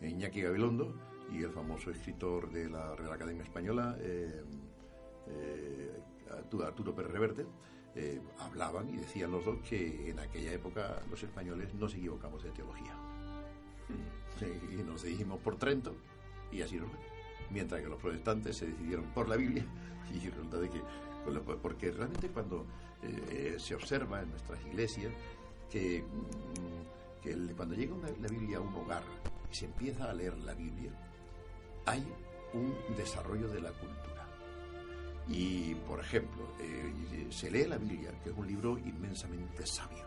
Iñaki Gabilondo y el famoso escritor de la Real Academia Española, eh, eh, Arturo- Pérez Reverte, eh, hablaban y decían los dos que en aquella época los españoles nos equivocamos de teología. y nos dirigimos por Trento y así nos fue. Mientras que los protestantes se decidieron por la Biblia y resulta de que, porque realmente cuando eh, se observa en nuestras iglesias que, mm, cuando llega la Biblia a un hogar y se empieza a leer la Biblia, hay un desarrollo de la cultura. Y, por ejemplo, eh, se lee la Biblia, que es un libro inmensamente sabio.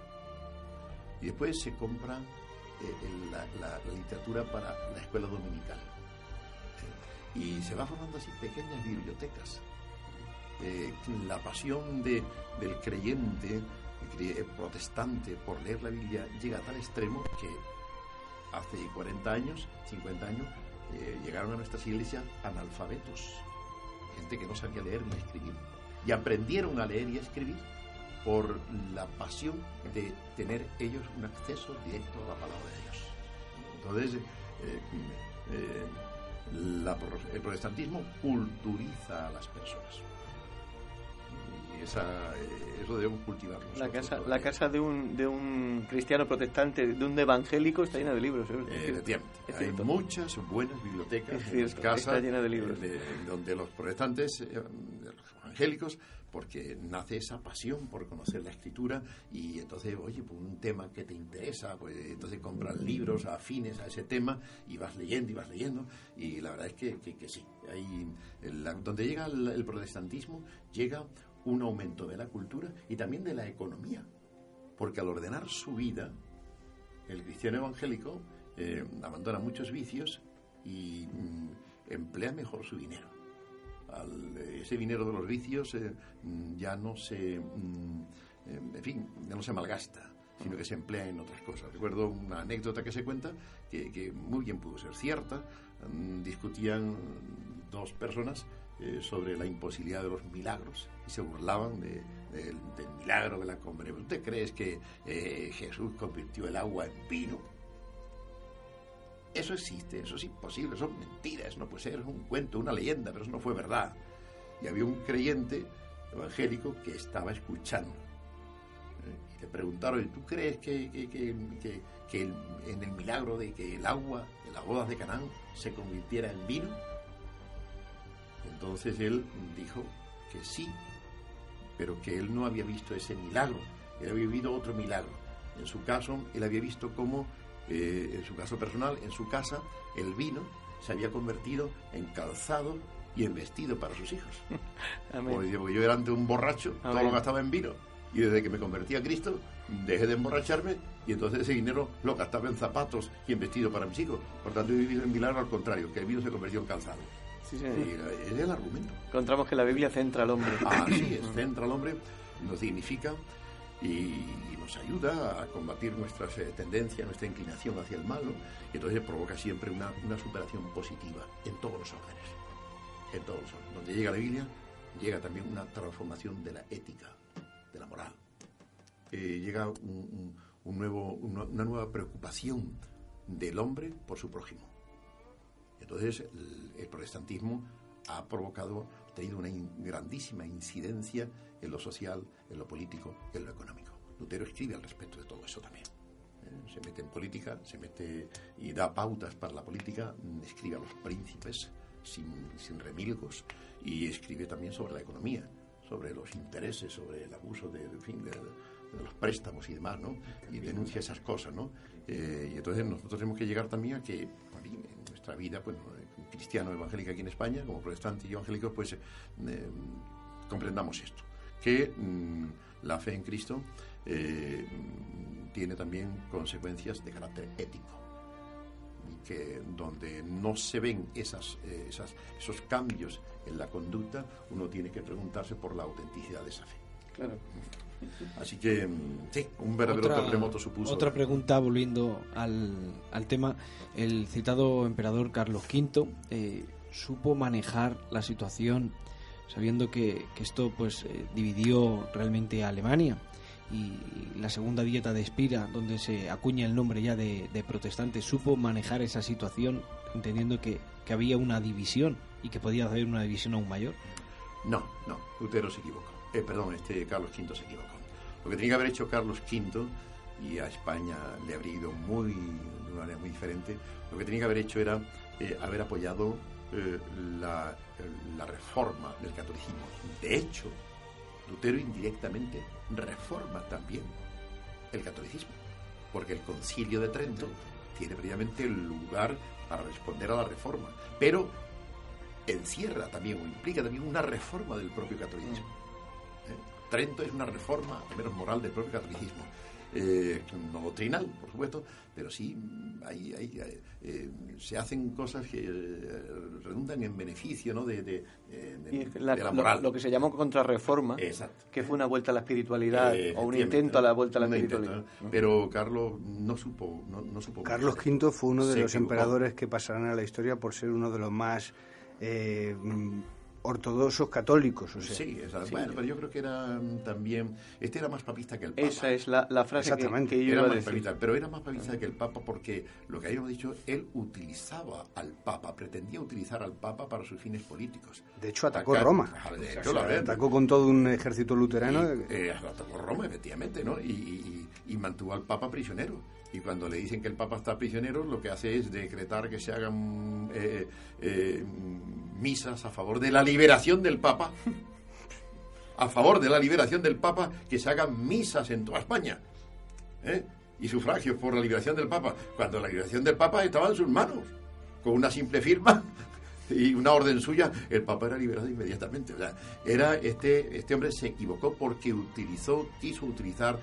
Y después se compra eh, la, literatura para la escuela dominical. Y se va formando así pequeñas bibliotecas. Eh, la pasión de, del creyente protestante por leer la Biblia llega a tal extremo que hace 40 años, 50 años, eh, llegaron a nuestras iglesias analfabetos, gente que no sabía leer ni escribir, y aprendieron a leer y a escribir por la pasión de tener ellos un acceso directo a la palabra de Dios. Entonces, eh, el protestantismo culturiza a las personas esa, eh, eso debemos cultivarlo. La casa, la casa de un, de un cristiano protestante, de un evangélico, está llena de libros. ¿eh? Hay muchas buenas bibliotecas en casa llena de libros. donde los protestantes, eh, los evangélicos, porque nace esa pasión por conocer la escritura y entonces, oye, pues un tema que te interesa, pues entonces compras libros afines a ese tema y vas leyendo y vas leyendo y la verdad es que, que, sí, hay, donde llega el protestantismo, llega un aumento de la cultura y también de la economía. Porque al ordenar su vida, el cristiano evangélico eh, abandona muchos vicios y mm, emplea mejor su dinero. ese dinero de los vicios eh, mm, ya no se, mm, en fin, ya no se malgasta, sino que se emplea en otras cosas. Recuerdo una anécdota que se cuenta que muy bien pudo ser cierta. discutían dos personas eh, sobre la imposibilidad de los milagros y se burlaban del milagro de la conversión. ¿Usted cree que eh, Jesús convirtió el agua en vino? Eso existe, eso es imposible, son mentiras, no puede ser, es un cuento, una leyenda, pero eso no fue verdad. Y había un creyente evangélico que estaba escuchando. ¿eh? Y le preguntaron, ¿tú crees que, en el milagro de que el agua en las bodas de Canaán se convirtiera en vino? Entonces él dijo que sí, pero que él no había visto ese milagro, él había vivido otro milagro. En su caso, él había visto cómo, eh, en su caso personal, en su casa, el vino se había convertido en calzado y en vestido para sus hijos. Porque yo era ante un borracho, todo lo gastaba en vino. Y desde que me convertí a Cristo, dejé de emborracharme y entonces ese dinero lo gastaba en zapatos y en vestido para mis hijos. Por tanto, he vivido en milagro al contrario, que el vino se convirtió en calzado. Sí, es el argumento. Encontramos que la Biblia centra al hombre. Ah, sí, es, centra al hombre, nos dignifica y, nos ayuda a combatir nuestras eh, tendencias, nuestra inclinación hacia el mal, y entonces provoca siempre una, superación positiva en todos los órdenes. En todos los órdenes. Donde llega la Biblia, llega también una transformación de la ética, de la moral. Eh, llega un, nuevo, una nueva preocupación del hombre por su prójimo. Entonces, el, protestantismo ha provocado, ha tenido una grandísima incidencia en lo social, en lo político, en lo económico. Lutero escribe al respecto de todo eso también. ¿eh? Se mete en política, se mete y da pautas para la política, escribe a los príncipes sin, sin remilgos y escribe también sobre la economía, sobre los intereses, sobre el abuso de, fin, de, los préstamos y demás, ¿no? Y denuncia esas cosas, ¿no? Eh, y entonces nosotros tenemos que llegar también a que nuestra vida, pues, cristiano evangélica aquí en España, como protestantes y evangélicos, pues eh, comprendamos esto, que mm, la fe en Cristo eh, tiene también consecuencias de carácter ético que donde no se ven esas, eh, esas, esos cambios en la conducta, uno tiene que preguntarse por la autenticidad de esa fe. Claro. Así que, mm, sí, un verdadero terremoto supuso. Otra pregunta, volviendo al, al tema. El citado emperador Carlos V eh, supo manejar la situación sabiendo que, esto pues eh, dividió realmente a Alemania y la segunda dieta de Espira, donde se acuña el nombre ya de, de protestante, supo manejar esa situación entendiendo que, había una división y que podía haber una división aún mayor. No, no, Lutero se equivocó. eh, perdón, este Carlos V se equivocó. Lo que tenía que haber hecho Carlos V, y a España le habría ido muy, de una manera muy diferente, lo que tenía que haber hecho era eh, haber apoyado eh, la, la reforma del catolicismo. De hecho, Lutero indirectamente reforma también el catolicismo, porque el concilio de Trento tiene previamente lugar para responder a la reforma, pero encierra también o implica también una reforma del propio catolicismo. ¿Eh? Trento es una reforma, al menos moral, del propio catolicismo. Eh, no doctrinal, por supuesto, pero sí hay, hay, hay, eh, se hacen cosas que eh, redundan en beneficio ¿no? de, de, eh, de- Y la- de la lo- moral. Lo, que se llamó contrarreforma, Exacto. que fue una vuelta a la espiritualidad Eh, o un intento a la vuelta a la intento, espiritualidad. ¿no? Pero Carlos no supo, no, no supo. Carlos V fue uno de los equivocó. emperadores que pasarán a la historia por ser uno de los más eh, mm, ortodoxos católicos. O sea, Sí, exacto. bueno, pero yo creo que era mm, también. Este era más papista que el Papa. Esa es la, la frase que, Exactamente. que yo Era iba a decir. papista, pero era más papista que el Papa porque lo que habíamos dicho, él utilizaba al Papa, pretendía utilizar al Papa para sus fines políticos. De hecho, atacó Atacar- Roma. O sea, la verdad. atacó con todo un ejército luterano. Y, eh, atacó Roma, efectivamente, ¿no? Y, y- y mantuvo al Papa prisionero. Y cuando le dicen que el Papa está prisionero, lo que hace es decretar que se hagan eh, eh, misas a favor de la liberación del Papa. A favor de la liberación del Papa, que se hagan misas en toda España. ¿eh? Y sufragios por la liberación del Papa. Cuando la liberación del Papa estaba en sus manos. Con una simple firma y una orden suya, el Papa era liberado inmediatamente. O sea, era este, este hombre se equivocó porque utilizó, quiso utilizar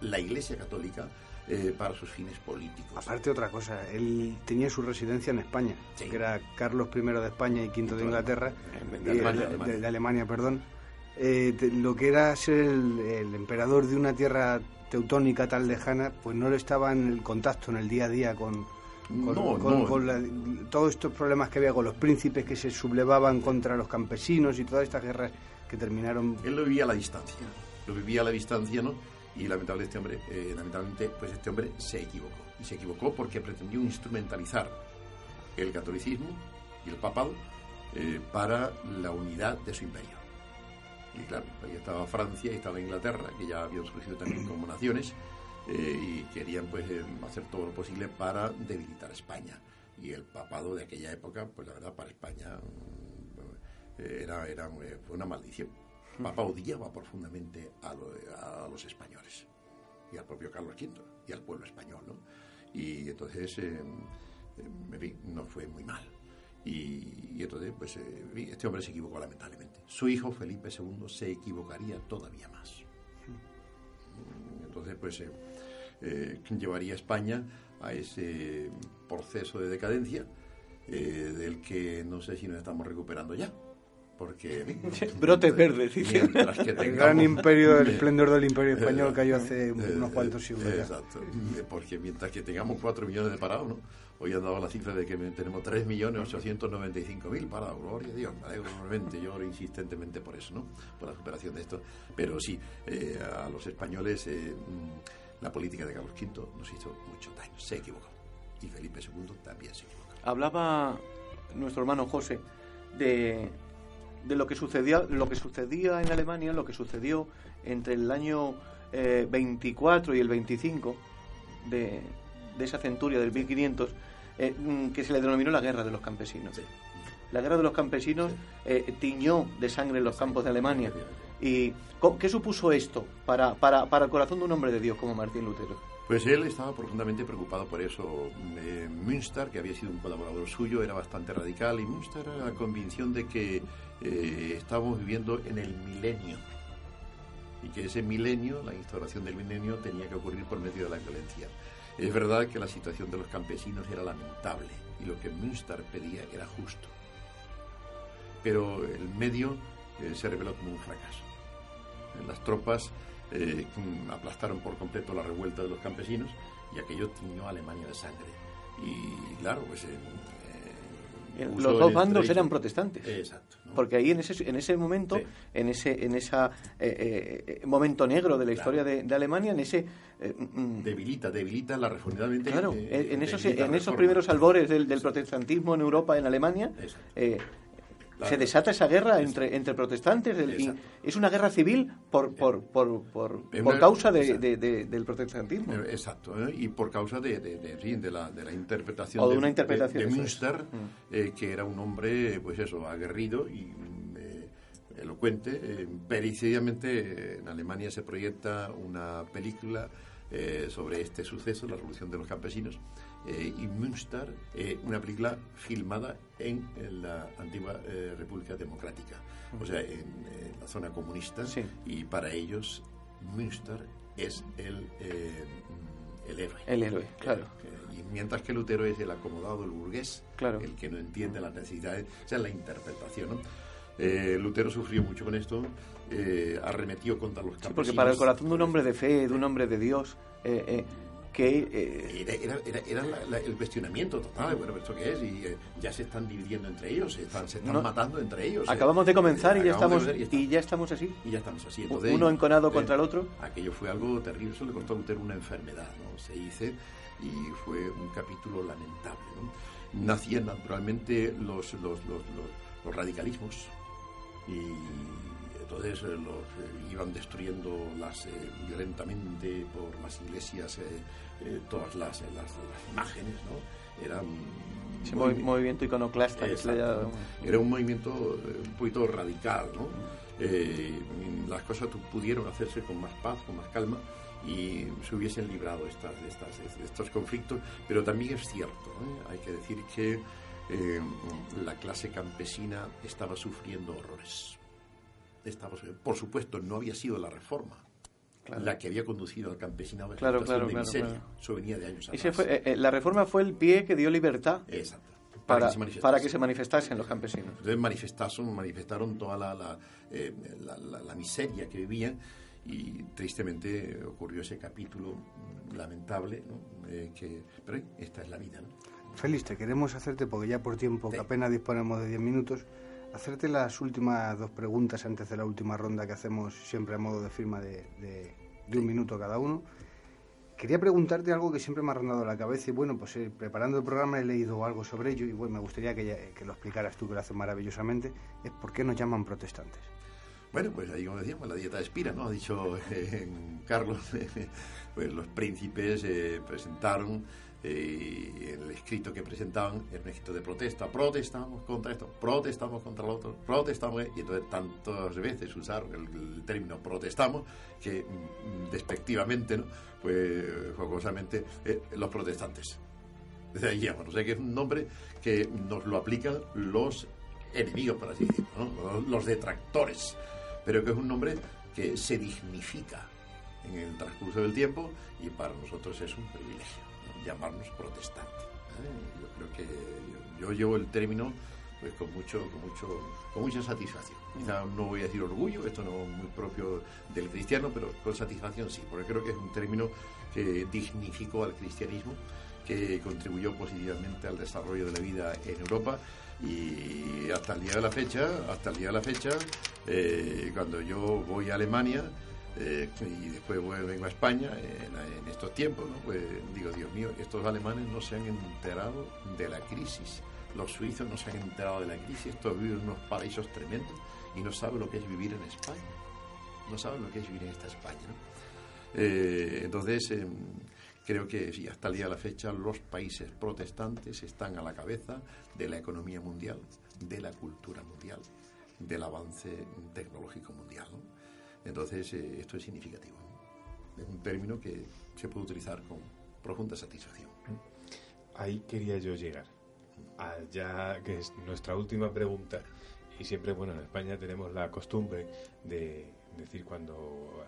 la Iglesia Católica eh, para sus fines políticos. Aparte otra cosa, él tenía su residencia en España, Sí. que era Carlos I de España y V de Inglaterra, De Alemania, de- Alemania. de- de Alemania, perdón. Eh, te- lo que era ser el, el emperador de una tierra teutónica tan lejana, pues no lo estaba en el contacto en el día a día con, con, No, con- no. con la- todos estos problemas que había con los príncipes que se sublevaban contra los campesinos y todas estas guerras que terminaron Él lo vivía a la distancia, lo vivía a la distancia, ¿no? Y lamentablemente este hombre, eh, lamentablemente, pues este hombre se equivocó. Y se equivocó porque pretendió instrumentalizar el catolicismo y el papado eh, para la unidad de su imperio. Y claro, ahí estaba Francia y estaba Inglaterra, que ya habían surgido también como naciones, eh, y querían pues eh, hacer todo lo posible para debilitar España. Y el papado de aquella época, pues la verdad, para España mm, era, era fue una maldición. El Papa odiaba profundamente a, lo- a los españoles y al propio Carlos V y al pueblo español, ¿no? Y entonces, eh, eh, en fin, no fue muy mal. Y, y entonces, pues, eh, este hombre se equivocó lamentablemente. Su hijo Felipe II se equivocaría todavía más. Entonces, pues, eh, eh, llevaría a España a ese proceso de decadencia eh, del que no sé si nos estamos recuperando ya. Porque. Brotes verdes, mientras que el gran imperio, el esplendor del imperio español cayó hace Eh, unos eh, cuantos siglos. ya. Exacto. Eh, Porque mientras que tengamos 4 millones de parados, ¿no? Hoy han dado la cifra de que tenemos 3.895.000 parados. Gloria a Dios, me alegro enormemente. Yo oro insistentemente por eso, ¿no? Por la superación de esto. Pero sí, eh, a los españoles eh, mm, la política de Carlos V nos hizo mucho daño. Se equivocó. Y Felipe II también se equivocó. Hablaba nuestro hermano José de, de lo que sucedía lo que sucedía en Alemania, lo que sucedió entre el año eh, 24 y el 25 de, de esa centuria del 1500, eh, mm, que se le denominó la guerra de los campesinos. Sí. La guerra de los campesinos eh, tiñó de sangre los campos de Alemania. ¿Y qué supuso esto para, para, para el corazón de un hombre de Dios como Martín Lutero? Pues él estaba profundamente preocupado por eso. Eh, Münster, que había sido un colaborador suyo, era bastante radical y Münster era la convicción de que eh, estábamos viviendo en el milenio y que ese milenio, la instauración del milenio, tenía que ocurrir por medio de la violencia. Es verdad que la situación de los campesinos era lamentable y lo que Münster pedía era justo. Pero el medio eh, se reveló como un fracaso. Las tropas eh, mm, aplastaron por completo la revuelta de los campesinos y aquello tiñó a Alemania de sangre. Y claro, pues... eh, eh, Los dos bandos eran protestantes. Exacto. ¿no? Porque ahí en ese, en ese momento, Sí. en ese en esa eh, eh, momento negro de la Claro. historia de, de Alemania, en ese eh, mm, Debilita, debilita la reforma. claro, en, esos en esos primeros albores del, del protestantismo en Europa, en Alemania, Eh, se desata esa guerra entre, entre protestantes. es una guerra civil por, por, por, por, causa de, del protestantismo. Exacto, y por causa de, de, la, de la interpretación, de, una interpretación de, Münster, mm. que era un hombre, pues eso, aguerrido y elocuente. Eh, en Alemania se proyecta una película eh, sobre este suceso, la revolución de los campesinos, eh, y Münster, una película filmada en, la antigua República Democrática, o sea, en, la zona comunista, y para ellos Münster es el, el héroe. El héroe, claro. y mientras que Lutero es el acomodado, el burgués, claro. el que no entiende las necesidades, o sea, la interpretación, ¿no? Eh, Lutero sufrió mucho con esto, eh, arremetió contra los campesinos. porque para el corazón de un hombre de fe, de un hombre de Dios, eh, que... era, el cuestionamiento total, bueno, ¿esto qué es? Y ya se están dividiendo entre ellos, se están, matando entre ellos. Acabamos de comenzar y, ya estamos, y, ya estamos así. Y ya estamos así. Uno enconado contra el otro. Aquello fue algo terrible, eso le costó a Lutero una enfermedad, ¿no? Se dice, y fue un capítulo lamentable, ¿no? Nacían naturalmente los, los, los, los radicalismos, y entonces eh, los eh, iban destruyendo las, eh, violentamente por las iglesias todas las, las, imágenes, ¿no? Eran un movimiento iconoclasta. Era un movimiento un poquito radical, ¿no? las cosas pudieron hacerse con más paz, con más calma y se hubiesen librado estas, estas, estos conflictos, pero también es cierto, hay que decir que eh, la clase campesina estaba sufriendo horrores. Estaba, por supuesto, no había sido la reforma la que había conducido al campesinado claro, claro, de miseria. Eso venía de años atrás. Eh, eh, la reforma fue el pie que dio libertad. Para, para, que se manifestasen los campesinos. Entonces manifestaron, manifestaron toda la, la, la, miseria que vivían y tristemente ocurrió ese capítulo lamentable, que, pero esta es la vida. ¿no? Félix, te queremos hacerte, porque ya por tiempo, que apenas disponemos de 10 minutos, hacerte las últimas dos preguntas antes de la última ronda que hacemos siempre a modo de firma de, un minuto cada uno. Quería preguntarte algo que siempre me ha rondado la cabeza y bueno, pues eh, preparando el programa he leído algo sobre ello y bueno, me gustaría que, que lo explicaras tú, que lo haces maravillosamente, es por qué nos llaman protestantes. Bueno, pues ahí como decíamos, la dieta de Espira, ¿no? Ha dicho eh, Carlos, pues los príncipes eh, presentaron eh, el escrito que presentaban era un escrito de protesta. Protestamos contra esto, protestamos contra lo otro, protestamos. Y entonces tantas veces usaron el, término protestamos que mm, despectivamente, ¿no? pues jocosamente, eh, los protestantes. Desde ahí ya, bueno, sé que es un nombre que nos lo aplican los enemigos, por así decirlo, los detractores, pero que es un nombre que se dignifica en el transcurso del tiempo y para nosotros es un privilegio llamarnos protestantes. ¿eh? Yo creo que yo, llevo el término pues con mucho, con mucho, con mucha satisfacción. Quizá no voy a decir orgullo, esto no es muy propio del cristiano, pero con satisfacción sí, porque creo que es un término que dignificó al cristianismo, que contribuyó positivamente al desarrollo de la vida en Europa y hasta el día de la fecha, hasta el día de la fecha, eh, cuando yo voy a Alemania, eh, y después vengo a España en, estos tiempos, pues digo, Dios mío, estos alemanes no se han enterado de la crisis, los suizos no se han enterado de la crisis, estos viven en unos paraísos tremendos y no saben lo que es vivir en España, no saben lo que es vivir en esta España. Eh, entonces, em, creo que hasta el día de la fecha los países protestantes están a la cabeza de la economía mundial, de la cultura mundial, del avance tecnológico mundial. Entonces, eh, esto es significativo. Es un término que se puede utilizar con profunda satisfacción. Ahí quería yo llegar. Ya que es nuestra última pregunta. Y siempre, bueno, en España tenemos la costumbre de decir cuando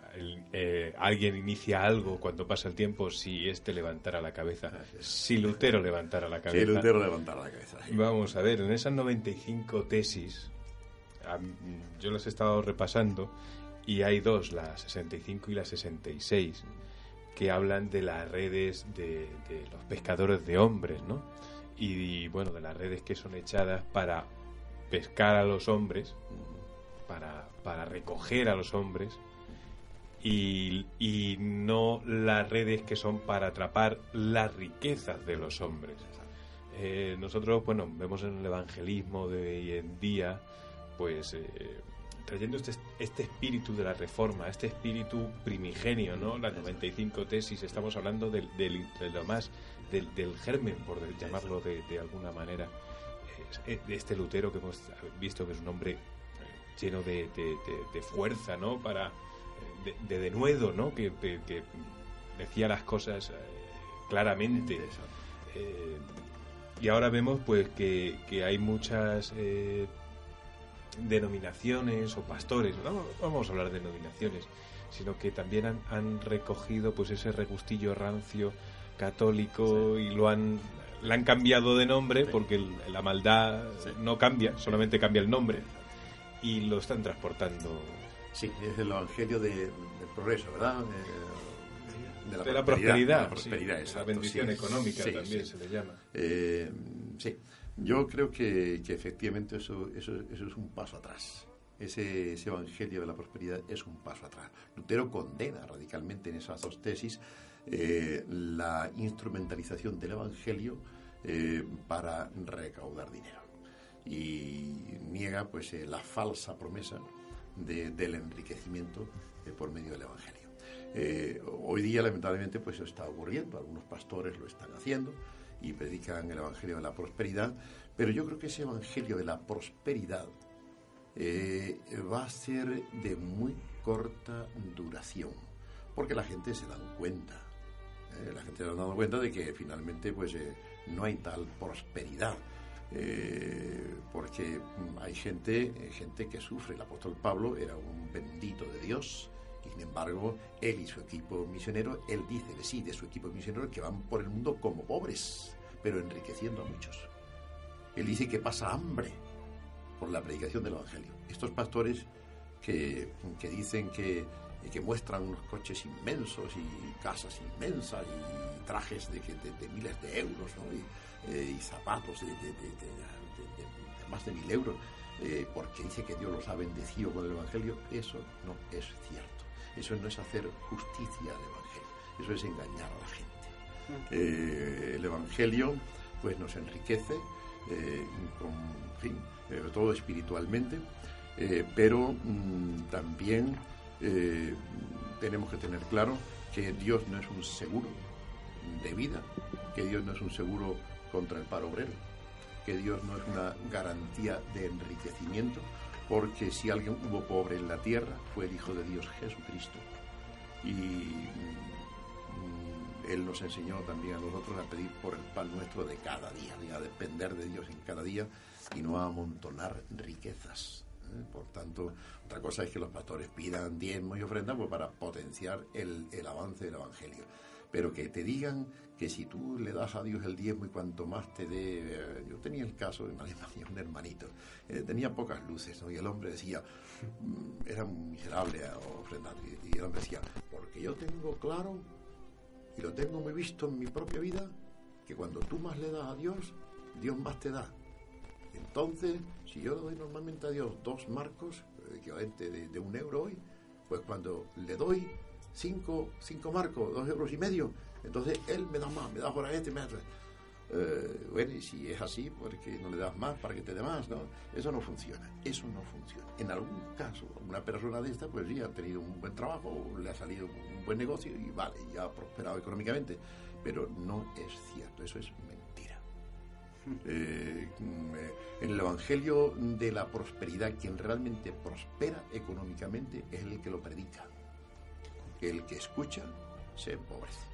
eh, alguien inicia algo, cuando pasa el tiempo, si éste levantara la cabeza, si Lutero levantara la cabeza. Si Lutero levantara la cabeza. Vamos a ver, en esas 95 tesis, yo las he estado repasando y hay dos, la 65 y la 66, que hablan de las redes de, los pescadores de hombres, ¿no? Y, bueno, de las redes que son echadas para pescar a los hombres, para, para recoger a los hombres, y, y, no las redes que son para atrapar las riquezas de los hombres. Eh, nosotros, bueno, vemos en el evangelismo de hoy en día, pues eh, trayendo este, este espíritu de la reforma, este espíritu primigenio, ¿no? Las 95 tesis, estamos hablando del, del- de lo más, del, del germen, por llamarlo de, de alguna manera. Eh, Este Lutero que hemos visto que es un hombre eh, lleno de, de- fuerza, ¿no? Para, eh, de, de denuedo, ¿no? Que, que- que decía las cosas claramente. Eh, y ahora vemos pues que, que hay muchas eh, denominaciones o pastores, no vamos a hablar de denominaciones, sino que también han, han recogido pues ese regustillo rancio católico y lo han le han cambiado de nombre porque el- la maldad no cambia, solamente cambia el nombre y lo están transportando. Sí, es el evangelio de- del progreso, ¿verdad? De la prosperidad, de la prosperidad, la bendición económica también se le llama. Eh, sí, yo creo que, que efectivamente eso, eso, eso es un paso atrás. Ese, ese evangelio de la prosperidad es un paso atrás. Lutero condena radicalmente en esas dos tesis eh, la instrumentalización del evangelio eh, para recaudar dinero y niega pues eh, la falsa promesa de- del enriquecimiento eh, por medio del evangelio. Eh, hoy día, lamentablemente, pues eso está ocurriendo. Algunos pastores lo están haciendo y predican el evangelio de la prosperidad. Pero yo creo que ese evangelio de la prosperidad eh, va a ser de muy corta duración, porque la gente se da cuenta. eh, la gente se ha dado cuenta de que finalmente pues eh, no hay tal prosperidad. porque hay gente, gente que sufre. El apóstol Pablo era un bendito de Dios, y sin embargo, él y su equipo misionero, él dice de sí, de su equipo misionero, que van por el mundo como pobres, pero enriqueciendo a muchos. Él dice que pasa hambre por la predicación del Evangelio. Estos pastores que, que dicen que, que muestran unos coches inmensos y casas inmensas y trajes de, miles de euros eh, y zapatos de más de mil euros, eh, porque dice que Dios los ha bendecido con el Evangelio, eso no es cierto. Eso no es hacer justicia al Evangelio, eso es engañar a la gente. Eh, el Evangelio pues nos enriquece, eh, en fin, todo espiritualmente, eh, pero mm, también tenemos que tener claro que Dios no es un seguro de vida, que Dios no es un seguro contra el paro obrero, que Dios no es una garantía de enriquecimiento, porque si alguien hubo pobre en la tierra fue el Hijo de Dios Jesucristo. Y mm, Él nos enseñó también a nosotros a pedir por el pan nuestro de cada día, a depender de Dios en cada día y no a amontonar riquezas. ¿eh? Por tanto, otra cosa es que los pastores pidan diezmos y ofrendas pues, para potenciar el, avance del Evangelio. Pero que te digan que si tú le das a Dios el diezmo y cuanto más te dé... eh, Yo tenía el caso en Alemania, un hermanito, eh, tenía pocas luces. Y el hombre decía, mm, era muy miserable ofrendar, y el hombre decía, porque yo tengo claro y lo tengo muy visto en mi propia vida, que cuando tú más le das a Dios, Dios más te da. Entonces, si yo le doy normalmente a Dios dos marcos, equivalente de, de un euro hoy, pues cuando le doy cinco, cinco marcos, dos euros y medio, entonces Él me da más, me da por este, me da... Eh, bueno, y si es así, ¿por qué no le das más para que te dé más? ¿no? Eso no funciona, eso no funciona. En algún caso, una persona de esta, pues sí, ha tenido un buen trabajo, le ha salido un buen negocio y vale, y ha prosperado económicamente, pero no es cierto, eso es mentira. Eh, mm, eh, en el Evangelio de la prosperidad, quien realmente prospera económicamente es el que lo predica. El que escucha se empobrece.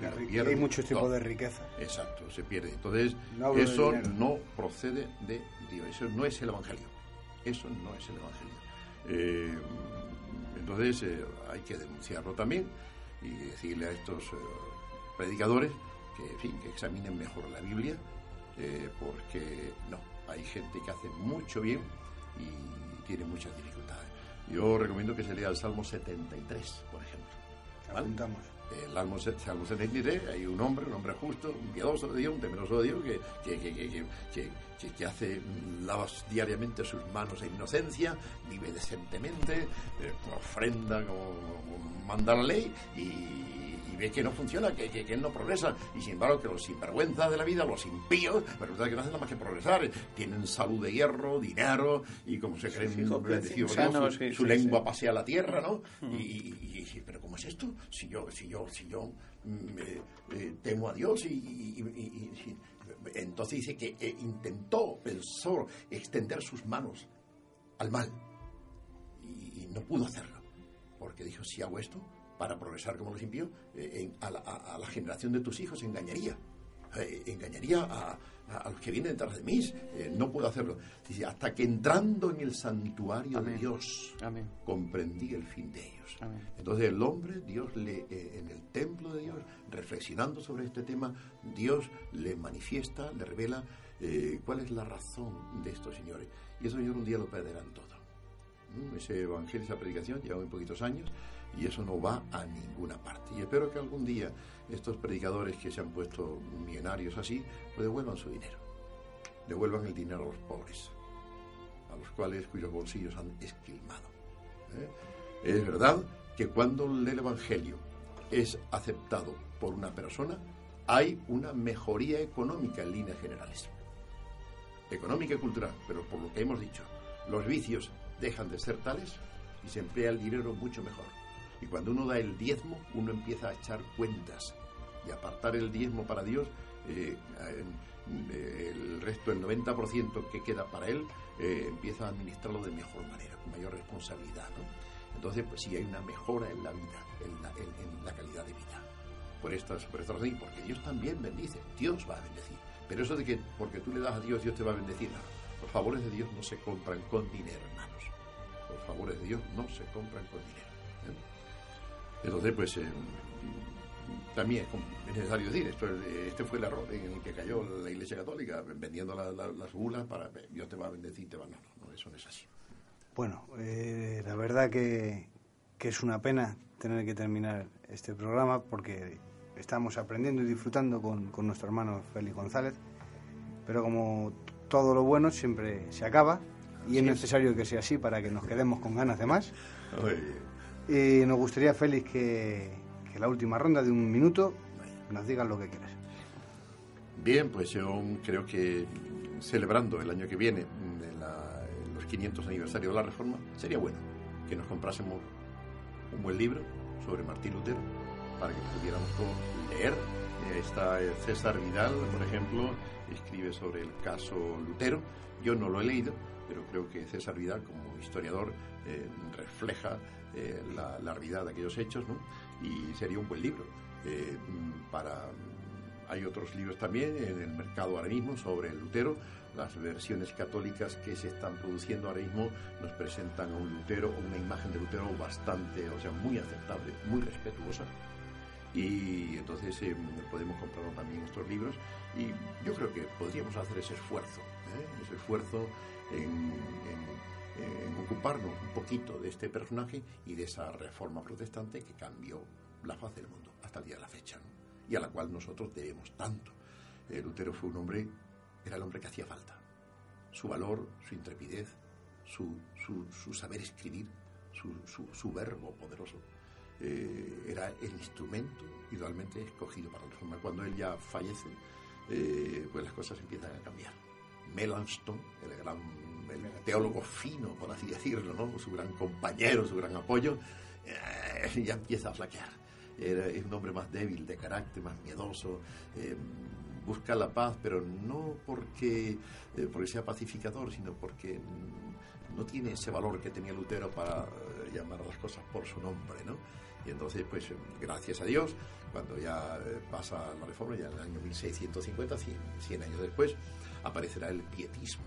La pierde hay muchos tipos todo. de riqueza. Exacto, se pierde. Entonces, No eso no procede de Dios. Eso no es el Evangelio. Eso no es el Evangelio. Eh, entonces, eh, hay que denunciarlo también y decirle a estos eh, predicadores que, en fin, que examinen mejor la Biblia, porque no, hay gente que hace mucho bien y tiene muchas dificultades. Yo recomiendo que se lea el Salmo 73, por ejemplo. ¿vale? Apuntamos. El Salmo 73, hay un hombre, un hombre justo, un piadoso de Dios, un temeroso de Dios, que, que, que, que, hace, lava diariamente sus manos en inocencia, vive decentemente, eh, ofrenda como manda la ley y ve que no funciona, que, que, él no progresa. Y sin embargo, que los sinvergüenzas de la vida, los impíos, resulta que no hacen nada más que progresar. Tienen salud de hierro, dinero, y como se creen bendecidos su, su lengua pasea la tierra, ¿no? y, y, pero ¿cómo es esto? Si yo, si yo, si yo mm, eh, temo a Dios y, entonces dice que eh, intentó, pensó extender sus manos al mal y no pudo hacerlo, porque dijo, si hago esto, para progresar como los impíos, eh, a, la, generación de tus hijos engañaría. Eh, engañaría a, los que vienen detrás de mí. Eh, no puedo hacerlo. Dice, hasta que entrando en el santuario de Dios, comprendí el fin de ellos. Entonces el hombre, Dios le, en el templo de Dios, reflexionando sobre este tema, Dios le manifiesta, le revela cuál es la razón de estos señores. Y eso señor un día lo perderán todo. ¿Mm? Ese evangelio, esa predicación, lleva muy poquitos años y eso no va a ninguna parte. Y espero que algún día estos predicadores que se han puesto millonarios así, devuelvan su dinero, devuelvan el dinero a los pobres, a los cuales cuyos bolsillos han esquilmado. ¿eh? Es verdad que cuando el Evangelio es aceptado por una persona, hay una mejoría económica en líneas generales. Económica y cultural, pero por lo que hemos dicho, los vicios dejan de ser tales y se emplea el dinero mucho mejor. Y cuando uno da el diezmo, uno empieza a echar cuentas y apartar el diezmo para Dios, eh, el resto, el 90% que queda para Él, eh, empieza a administrarlo de mejor manera, con mayor responsabilidad. Entonces, pues sí hay una mejora en la vida, en la, calidad de vida. Por estas, por estas porque Dios también bendice, Dios va a bendecir. Pero eso de que porque tú le das a Dios, Dios te va a bendecir, Los favores de Dios no se compran con dinero, hermanos. Favores de Dios no se compran con dinero. Entonces, pues eh, también es necesario decir, esto, este fue el error en el que cayó la Iglesia Católica, vendiendo las bulas para Dios te va a bendecir, te va no, no, eso no es así. Bueno, eh, la verdad que, que, es una pena tener que terminar este programa porque estamos aprendiendo y disfrutando con, con nuestro hermano Félix González, pero como todo lo bueno siempre se acaba y es necesario que sea así para que nos quedemos con ganas de más. Y nos gustaría, Félix, que, la última ronda de un minuto nos digan lo que quieras. Bien, pues yo creo que celebrando el año que viene los 500 aniversarios de la Reforma, sería bueno que nos comprásemos un buen libro sobre Martín Lutero para que pudiéramos leer. Está César Vidal, por ejemplo, escribe sobre el caso Lutero. Yo no lo he leído, pero creo que César Vidal, como historiador, eh, refleja eh, la, realidad de aquellos hechos, ¿no? Y sería un buen libro. Eh, para hay otros libros también en el mercado ahora mismo sobre Lutero. Las versiones católicas que se están produciendo ahora mismo nos presentan a un Lutero, una imagen de Lutero bastante, o sea, muy aceptable, muy respetuosa. Y entonces eh, podemos comprar también estos libros y yo creo que podríamos hacer ese esfuerzo, ese esfuerzo en ocuparnos un poquito de este personaje y de esa reforma protestante que cambió la faz del mundo hasta el día de la fecha, y a la cual nosotros debemos tanto. Eh, Lutero fue un hombre, era el hombre que hacía falta. Su valor, su intrepidez, su, saber escribir, su, su verbo poderoso, eh, era el instrumento idealmente escogido para la reforma. Cuando él ya fallece, eh, pues las cosas empiezan a cambiar. Melanchthon, el gran el teólogo fino, por así decirlo, ¿no? su gran compañero, su gran apoyo, eh, ya empieza a flaquear. es un hombre más débil de carácter, más miedoso, eh, busca la paz, pero no porque, eh, porque sea pacificador, sino porque no tiene ese valor que tenía Lutero para llamar a las cosas por su nombre, ¿no? Y entonces, pues, gracias a Dios, cuando ya pasa la reforma, ya en el año 1650, 100, 100 años después, aparecerá el pietismo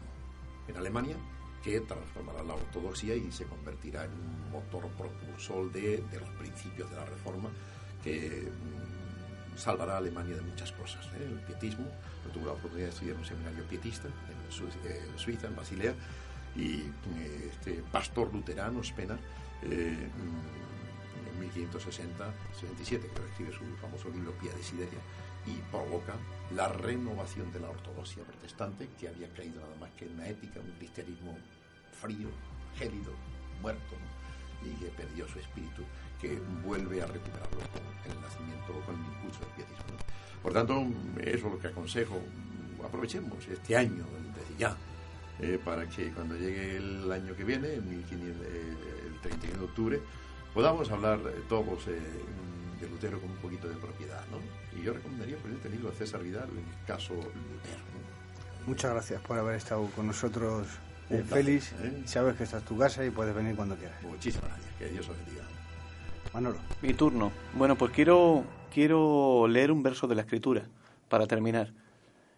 en Alemania que transformará la ortodoxia y se convertirá en un motor propulsor de, los principios de la reforma que mm, salvará a Alemania de muchas cosas. ¿eh? El pietismo, yo tuve la oportunidad de estudiar en un seminario pietista en, Suiza, en Basilea, y eh, este pastor luterano, Spener, eh, mm, en 1560-67, que escribe su famoso libro Pía de Sideria, y provoca la renovación de la ortodoxia protestante, que había caído nada más que en una ética, un cristianismo frío, gélido, muerto, y que perdió su espíritu, que vuelve a recuperarlo con el nacimiento, con el impulso del pietismo. Por tanto, eso es lo que aconsejo. Aprovechemos este año, desde ya, eh, para que cuando llegue el año que viene, el, 1500, eh, el 31 de octubre, podamos hablar todos eh, de Lutero con un poquito de propiedad. ¿no? Y yo recomendaría por este libro de César Vidal, el caso Lutero. Muchas gracias por haber estado con nosotros, Félix. Sabes que esta es tu casa y puedes venir cuando quieras. Muchísimas gracias. Que Dios os bendiga. Manolo. Mi turno. Bueno, pues quiero, quiero leer un verso de la Escritura para terminar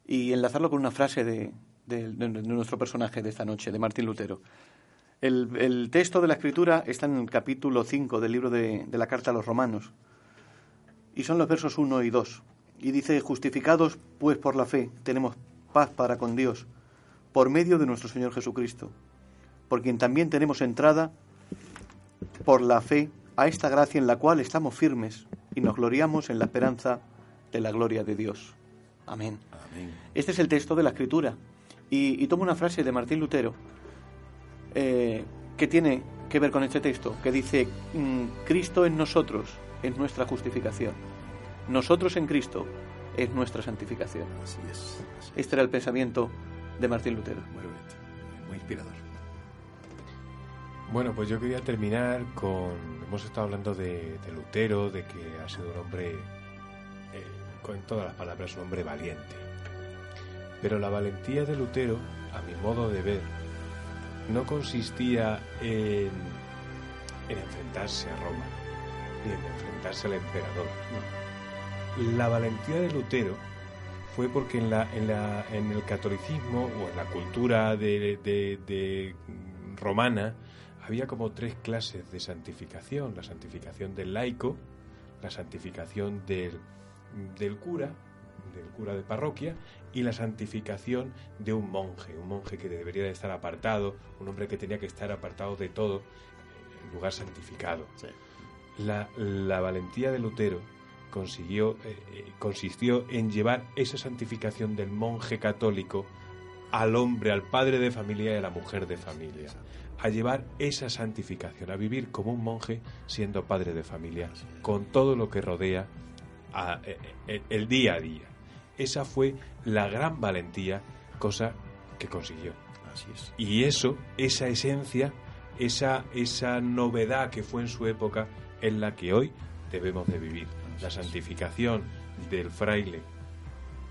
y enlazarlo con una frase de, de, nuestro personaje de esta noche, de Martín Lutero. El, texto de la Escritura está en el capítulo 5 del libro de, de la Carta a los Romanos y son los versos 1 y 2. Y dice, justificados pues por la fe, tenemos paz para con Dios, por medio de nuestro Señor Jesucristo, por quien también tenemos entrada por la fe a esta gracia en la cual estamos firmes y nos gloriamos en la esperanza de la gloria de Dios. Amén. Este es el texto de la Escritura. Y, tomo una frase de Martín Lutero eh, que tiene que ver con este texto, que dice, mm, Cristo en nosotros es nuestra justificación. Nosotros en Cristo es nuestra santificación. Así es. Este era el pensamiento de Martín Lutero. Muy muy inspirador. Bueno, pues yo quería terminar con. Hemos estado hablando de, Lutero, de que ha sido un hombre, eh, con todas las palabras, un hombre valiente. Pero la valentía de Lutero, a mi modo de ver, no consistía en, en enfrentarse a Roma, enfrentarse al emperador. La valentía de Lutero fue porque en, la, en, la, en el catolicismo o en la cultura de, de romana, había como tres clases de santificación. La santificación del laico, la santificación del, del cura, del cura de parroquia, y la santificación de un monje, un monje que debería de estar apartado, un hombre que tenía que estar apartado de todo, en lugar santificado. La, la, valentía de Lutero consiguió, eh, eh, consistió en llevar esa santificación del monje católico al hombre, al padre de familia y a la mujer de familia a llevar esa santificación, a vivir como un monje siendo padre de familia, con todo lo que rodea eh, eh, el día a día. Esa fue la gran valentía, cosa que consiguió. Así es. Y eso, esa esencia, esa, esa novedad que fue en su época, es la que hoy debemos de vivir. La santificación del fraile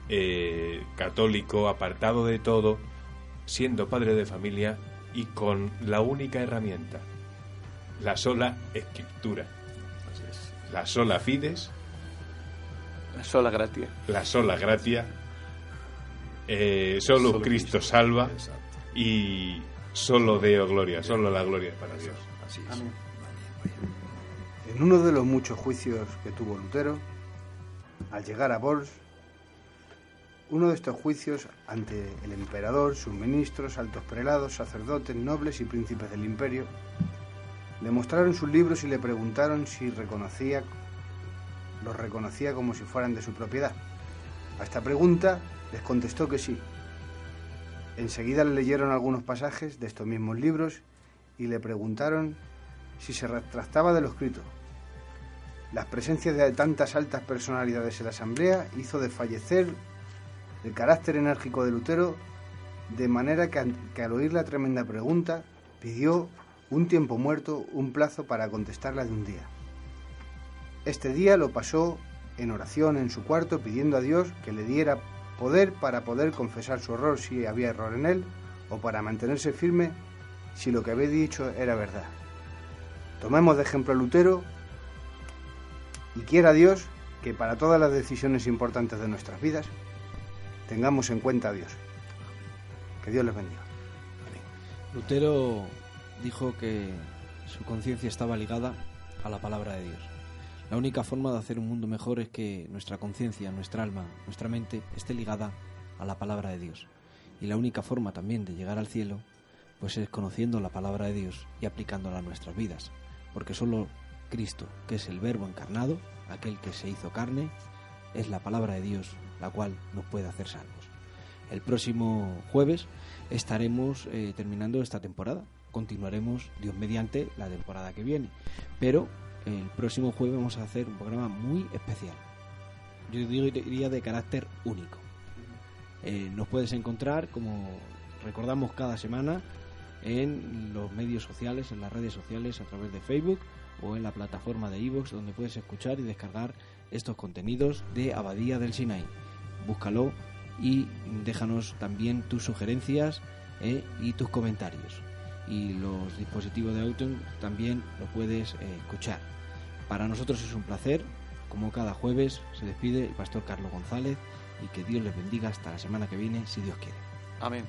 eh, católico, apartado de todo, siendo padre de familia, y con la única herramienta, la sola escritura. La sola fides. La sola gratia. La sola gratia. Eh, solo, Cristo, salva. Y solo Deo gloria, solo la gloria para Dios. Así En uno de los muchos juicios que tuvo Lutero, al llegar a Bors, uno de estos juicios ante el emperador, sus ministros, altos prelados, sacerdotes, nobles y príncipes del imperio, le mostraron sus libros y le preguntaron si reconocía, los reconocía como si fueran de su propiedad. A esta pregunta les contestó que sí. Enseguida le leyeron algunos pasajes de estos mismos libros y le preguntaron si se retractaba de lo escrito. La presencia de tantas altas personalidades en la asamblea hizo desfallecer el carácter enérgico de Lutero, de manera que, al oír la tremenda pregunta pidió un tiempo muerto, un plazo para contestarla de un día. Este día lo pasó en oración en su cuarto pidiendo a Dios que le diera poder para poder confesar su error si había error en él o para mantenerse firme si lo que había dicho era verdad. Tomemos de ejemplo a Lutero y quiera Dios que para todas las decisiones importantes de nuestras vidas tengamos en cuenta a Dios. Que Dios les bendiga. Lutero dijo que su conciencia estaba ligada a la palabra de Dios. La única forma de hacer un mundo mejor es que nuestra conciencia, nuestra alma, nuestra mente esté ligada a la palabra de Dios. Y la única forma también de llegar al cielo, pues es conociendo la palabra de Dios y aplicándola a nuestras vidas. Porque solo Cristo, que es el Verbo encarnado, aquel que se hizo carne, es la palabra de Dios, la cual nos puede hacer salvos. El próximo jueves estaremos eh, terminando esta temporada. Continuaremos, Dios mediante, la temporada que viene. Pero el próximo jueves vamos a hacer un programa muy especial. Yo diría de carácter único. Eh, nos puedes encontrar, como recordamos cada semana, en los medios sociales, en las redes sociales, a través de Facebook o en la plataforma de iVoox, donde puedes escuchar y descargar estos contenidos de Abadía del Sinai. Búscalo y déjanos también tus sugerencias eh, y tus comentarios. Y los dispositivos de auto también lo puedes eh, escuchar. Para nosotros es un placer. Como cada jueves se despide el pastor Carlos González y que Dios les bendiga hasta la semana que viene, si Dios quiere. Amén.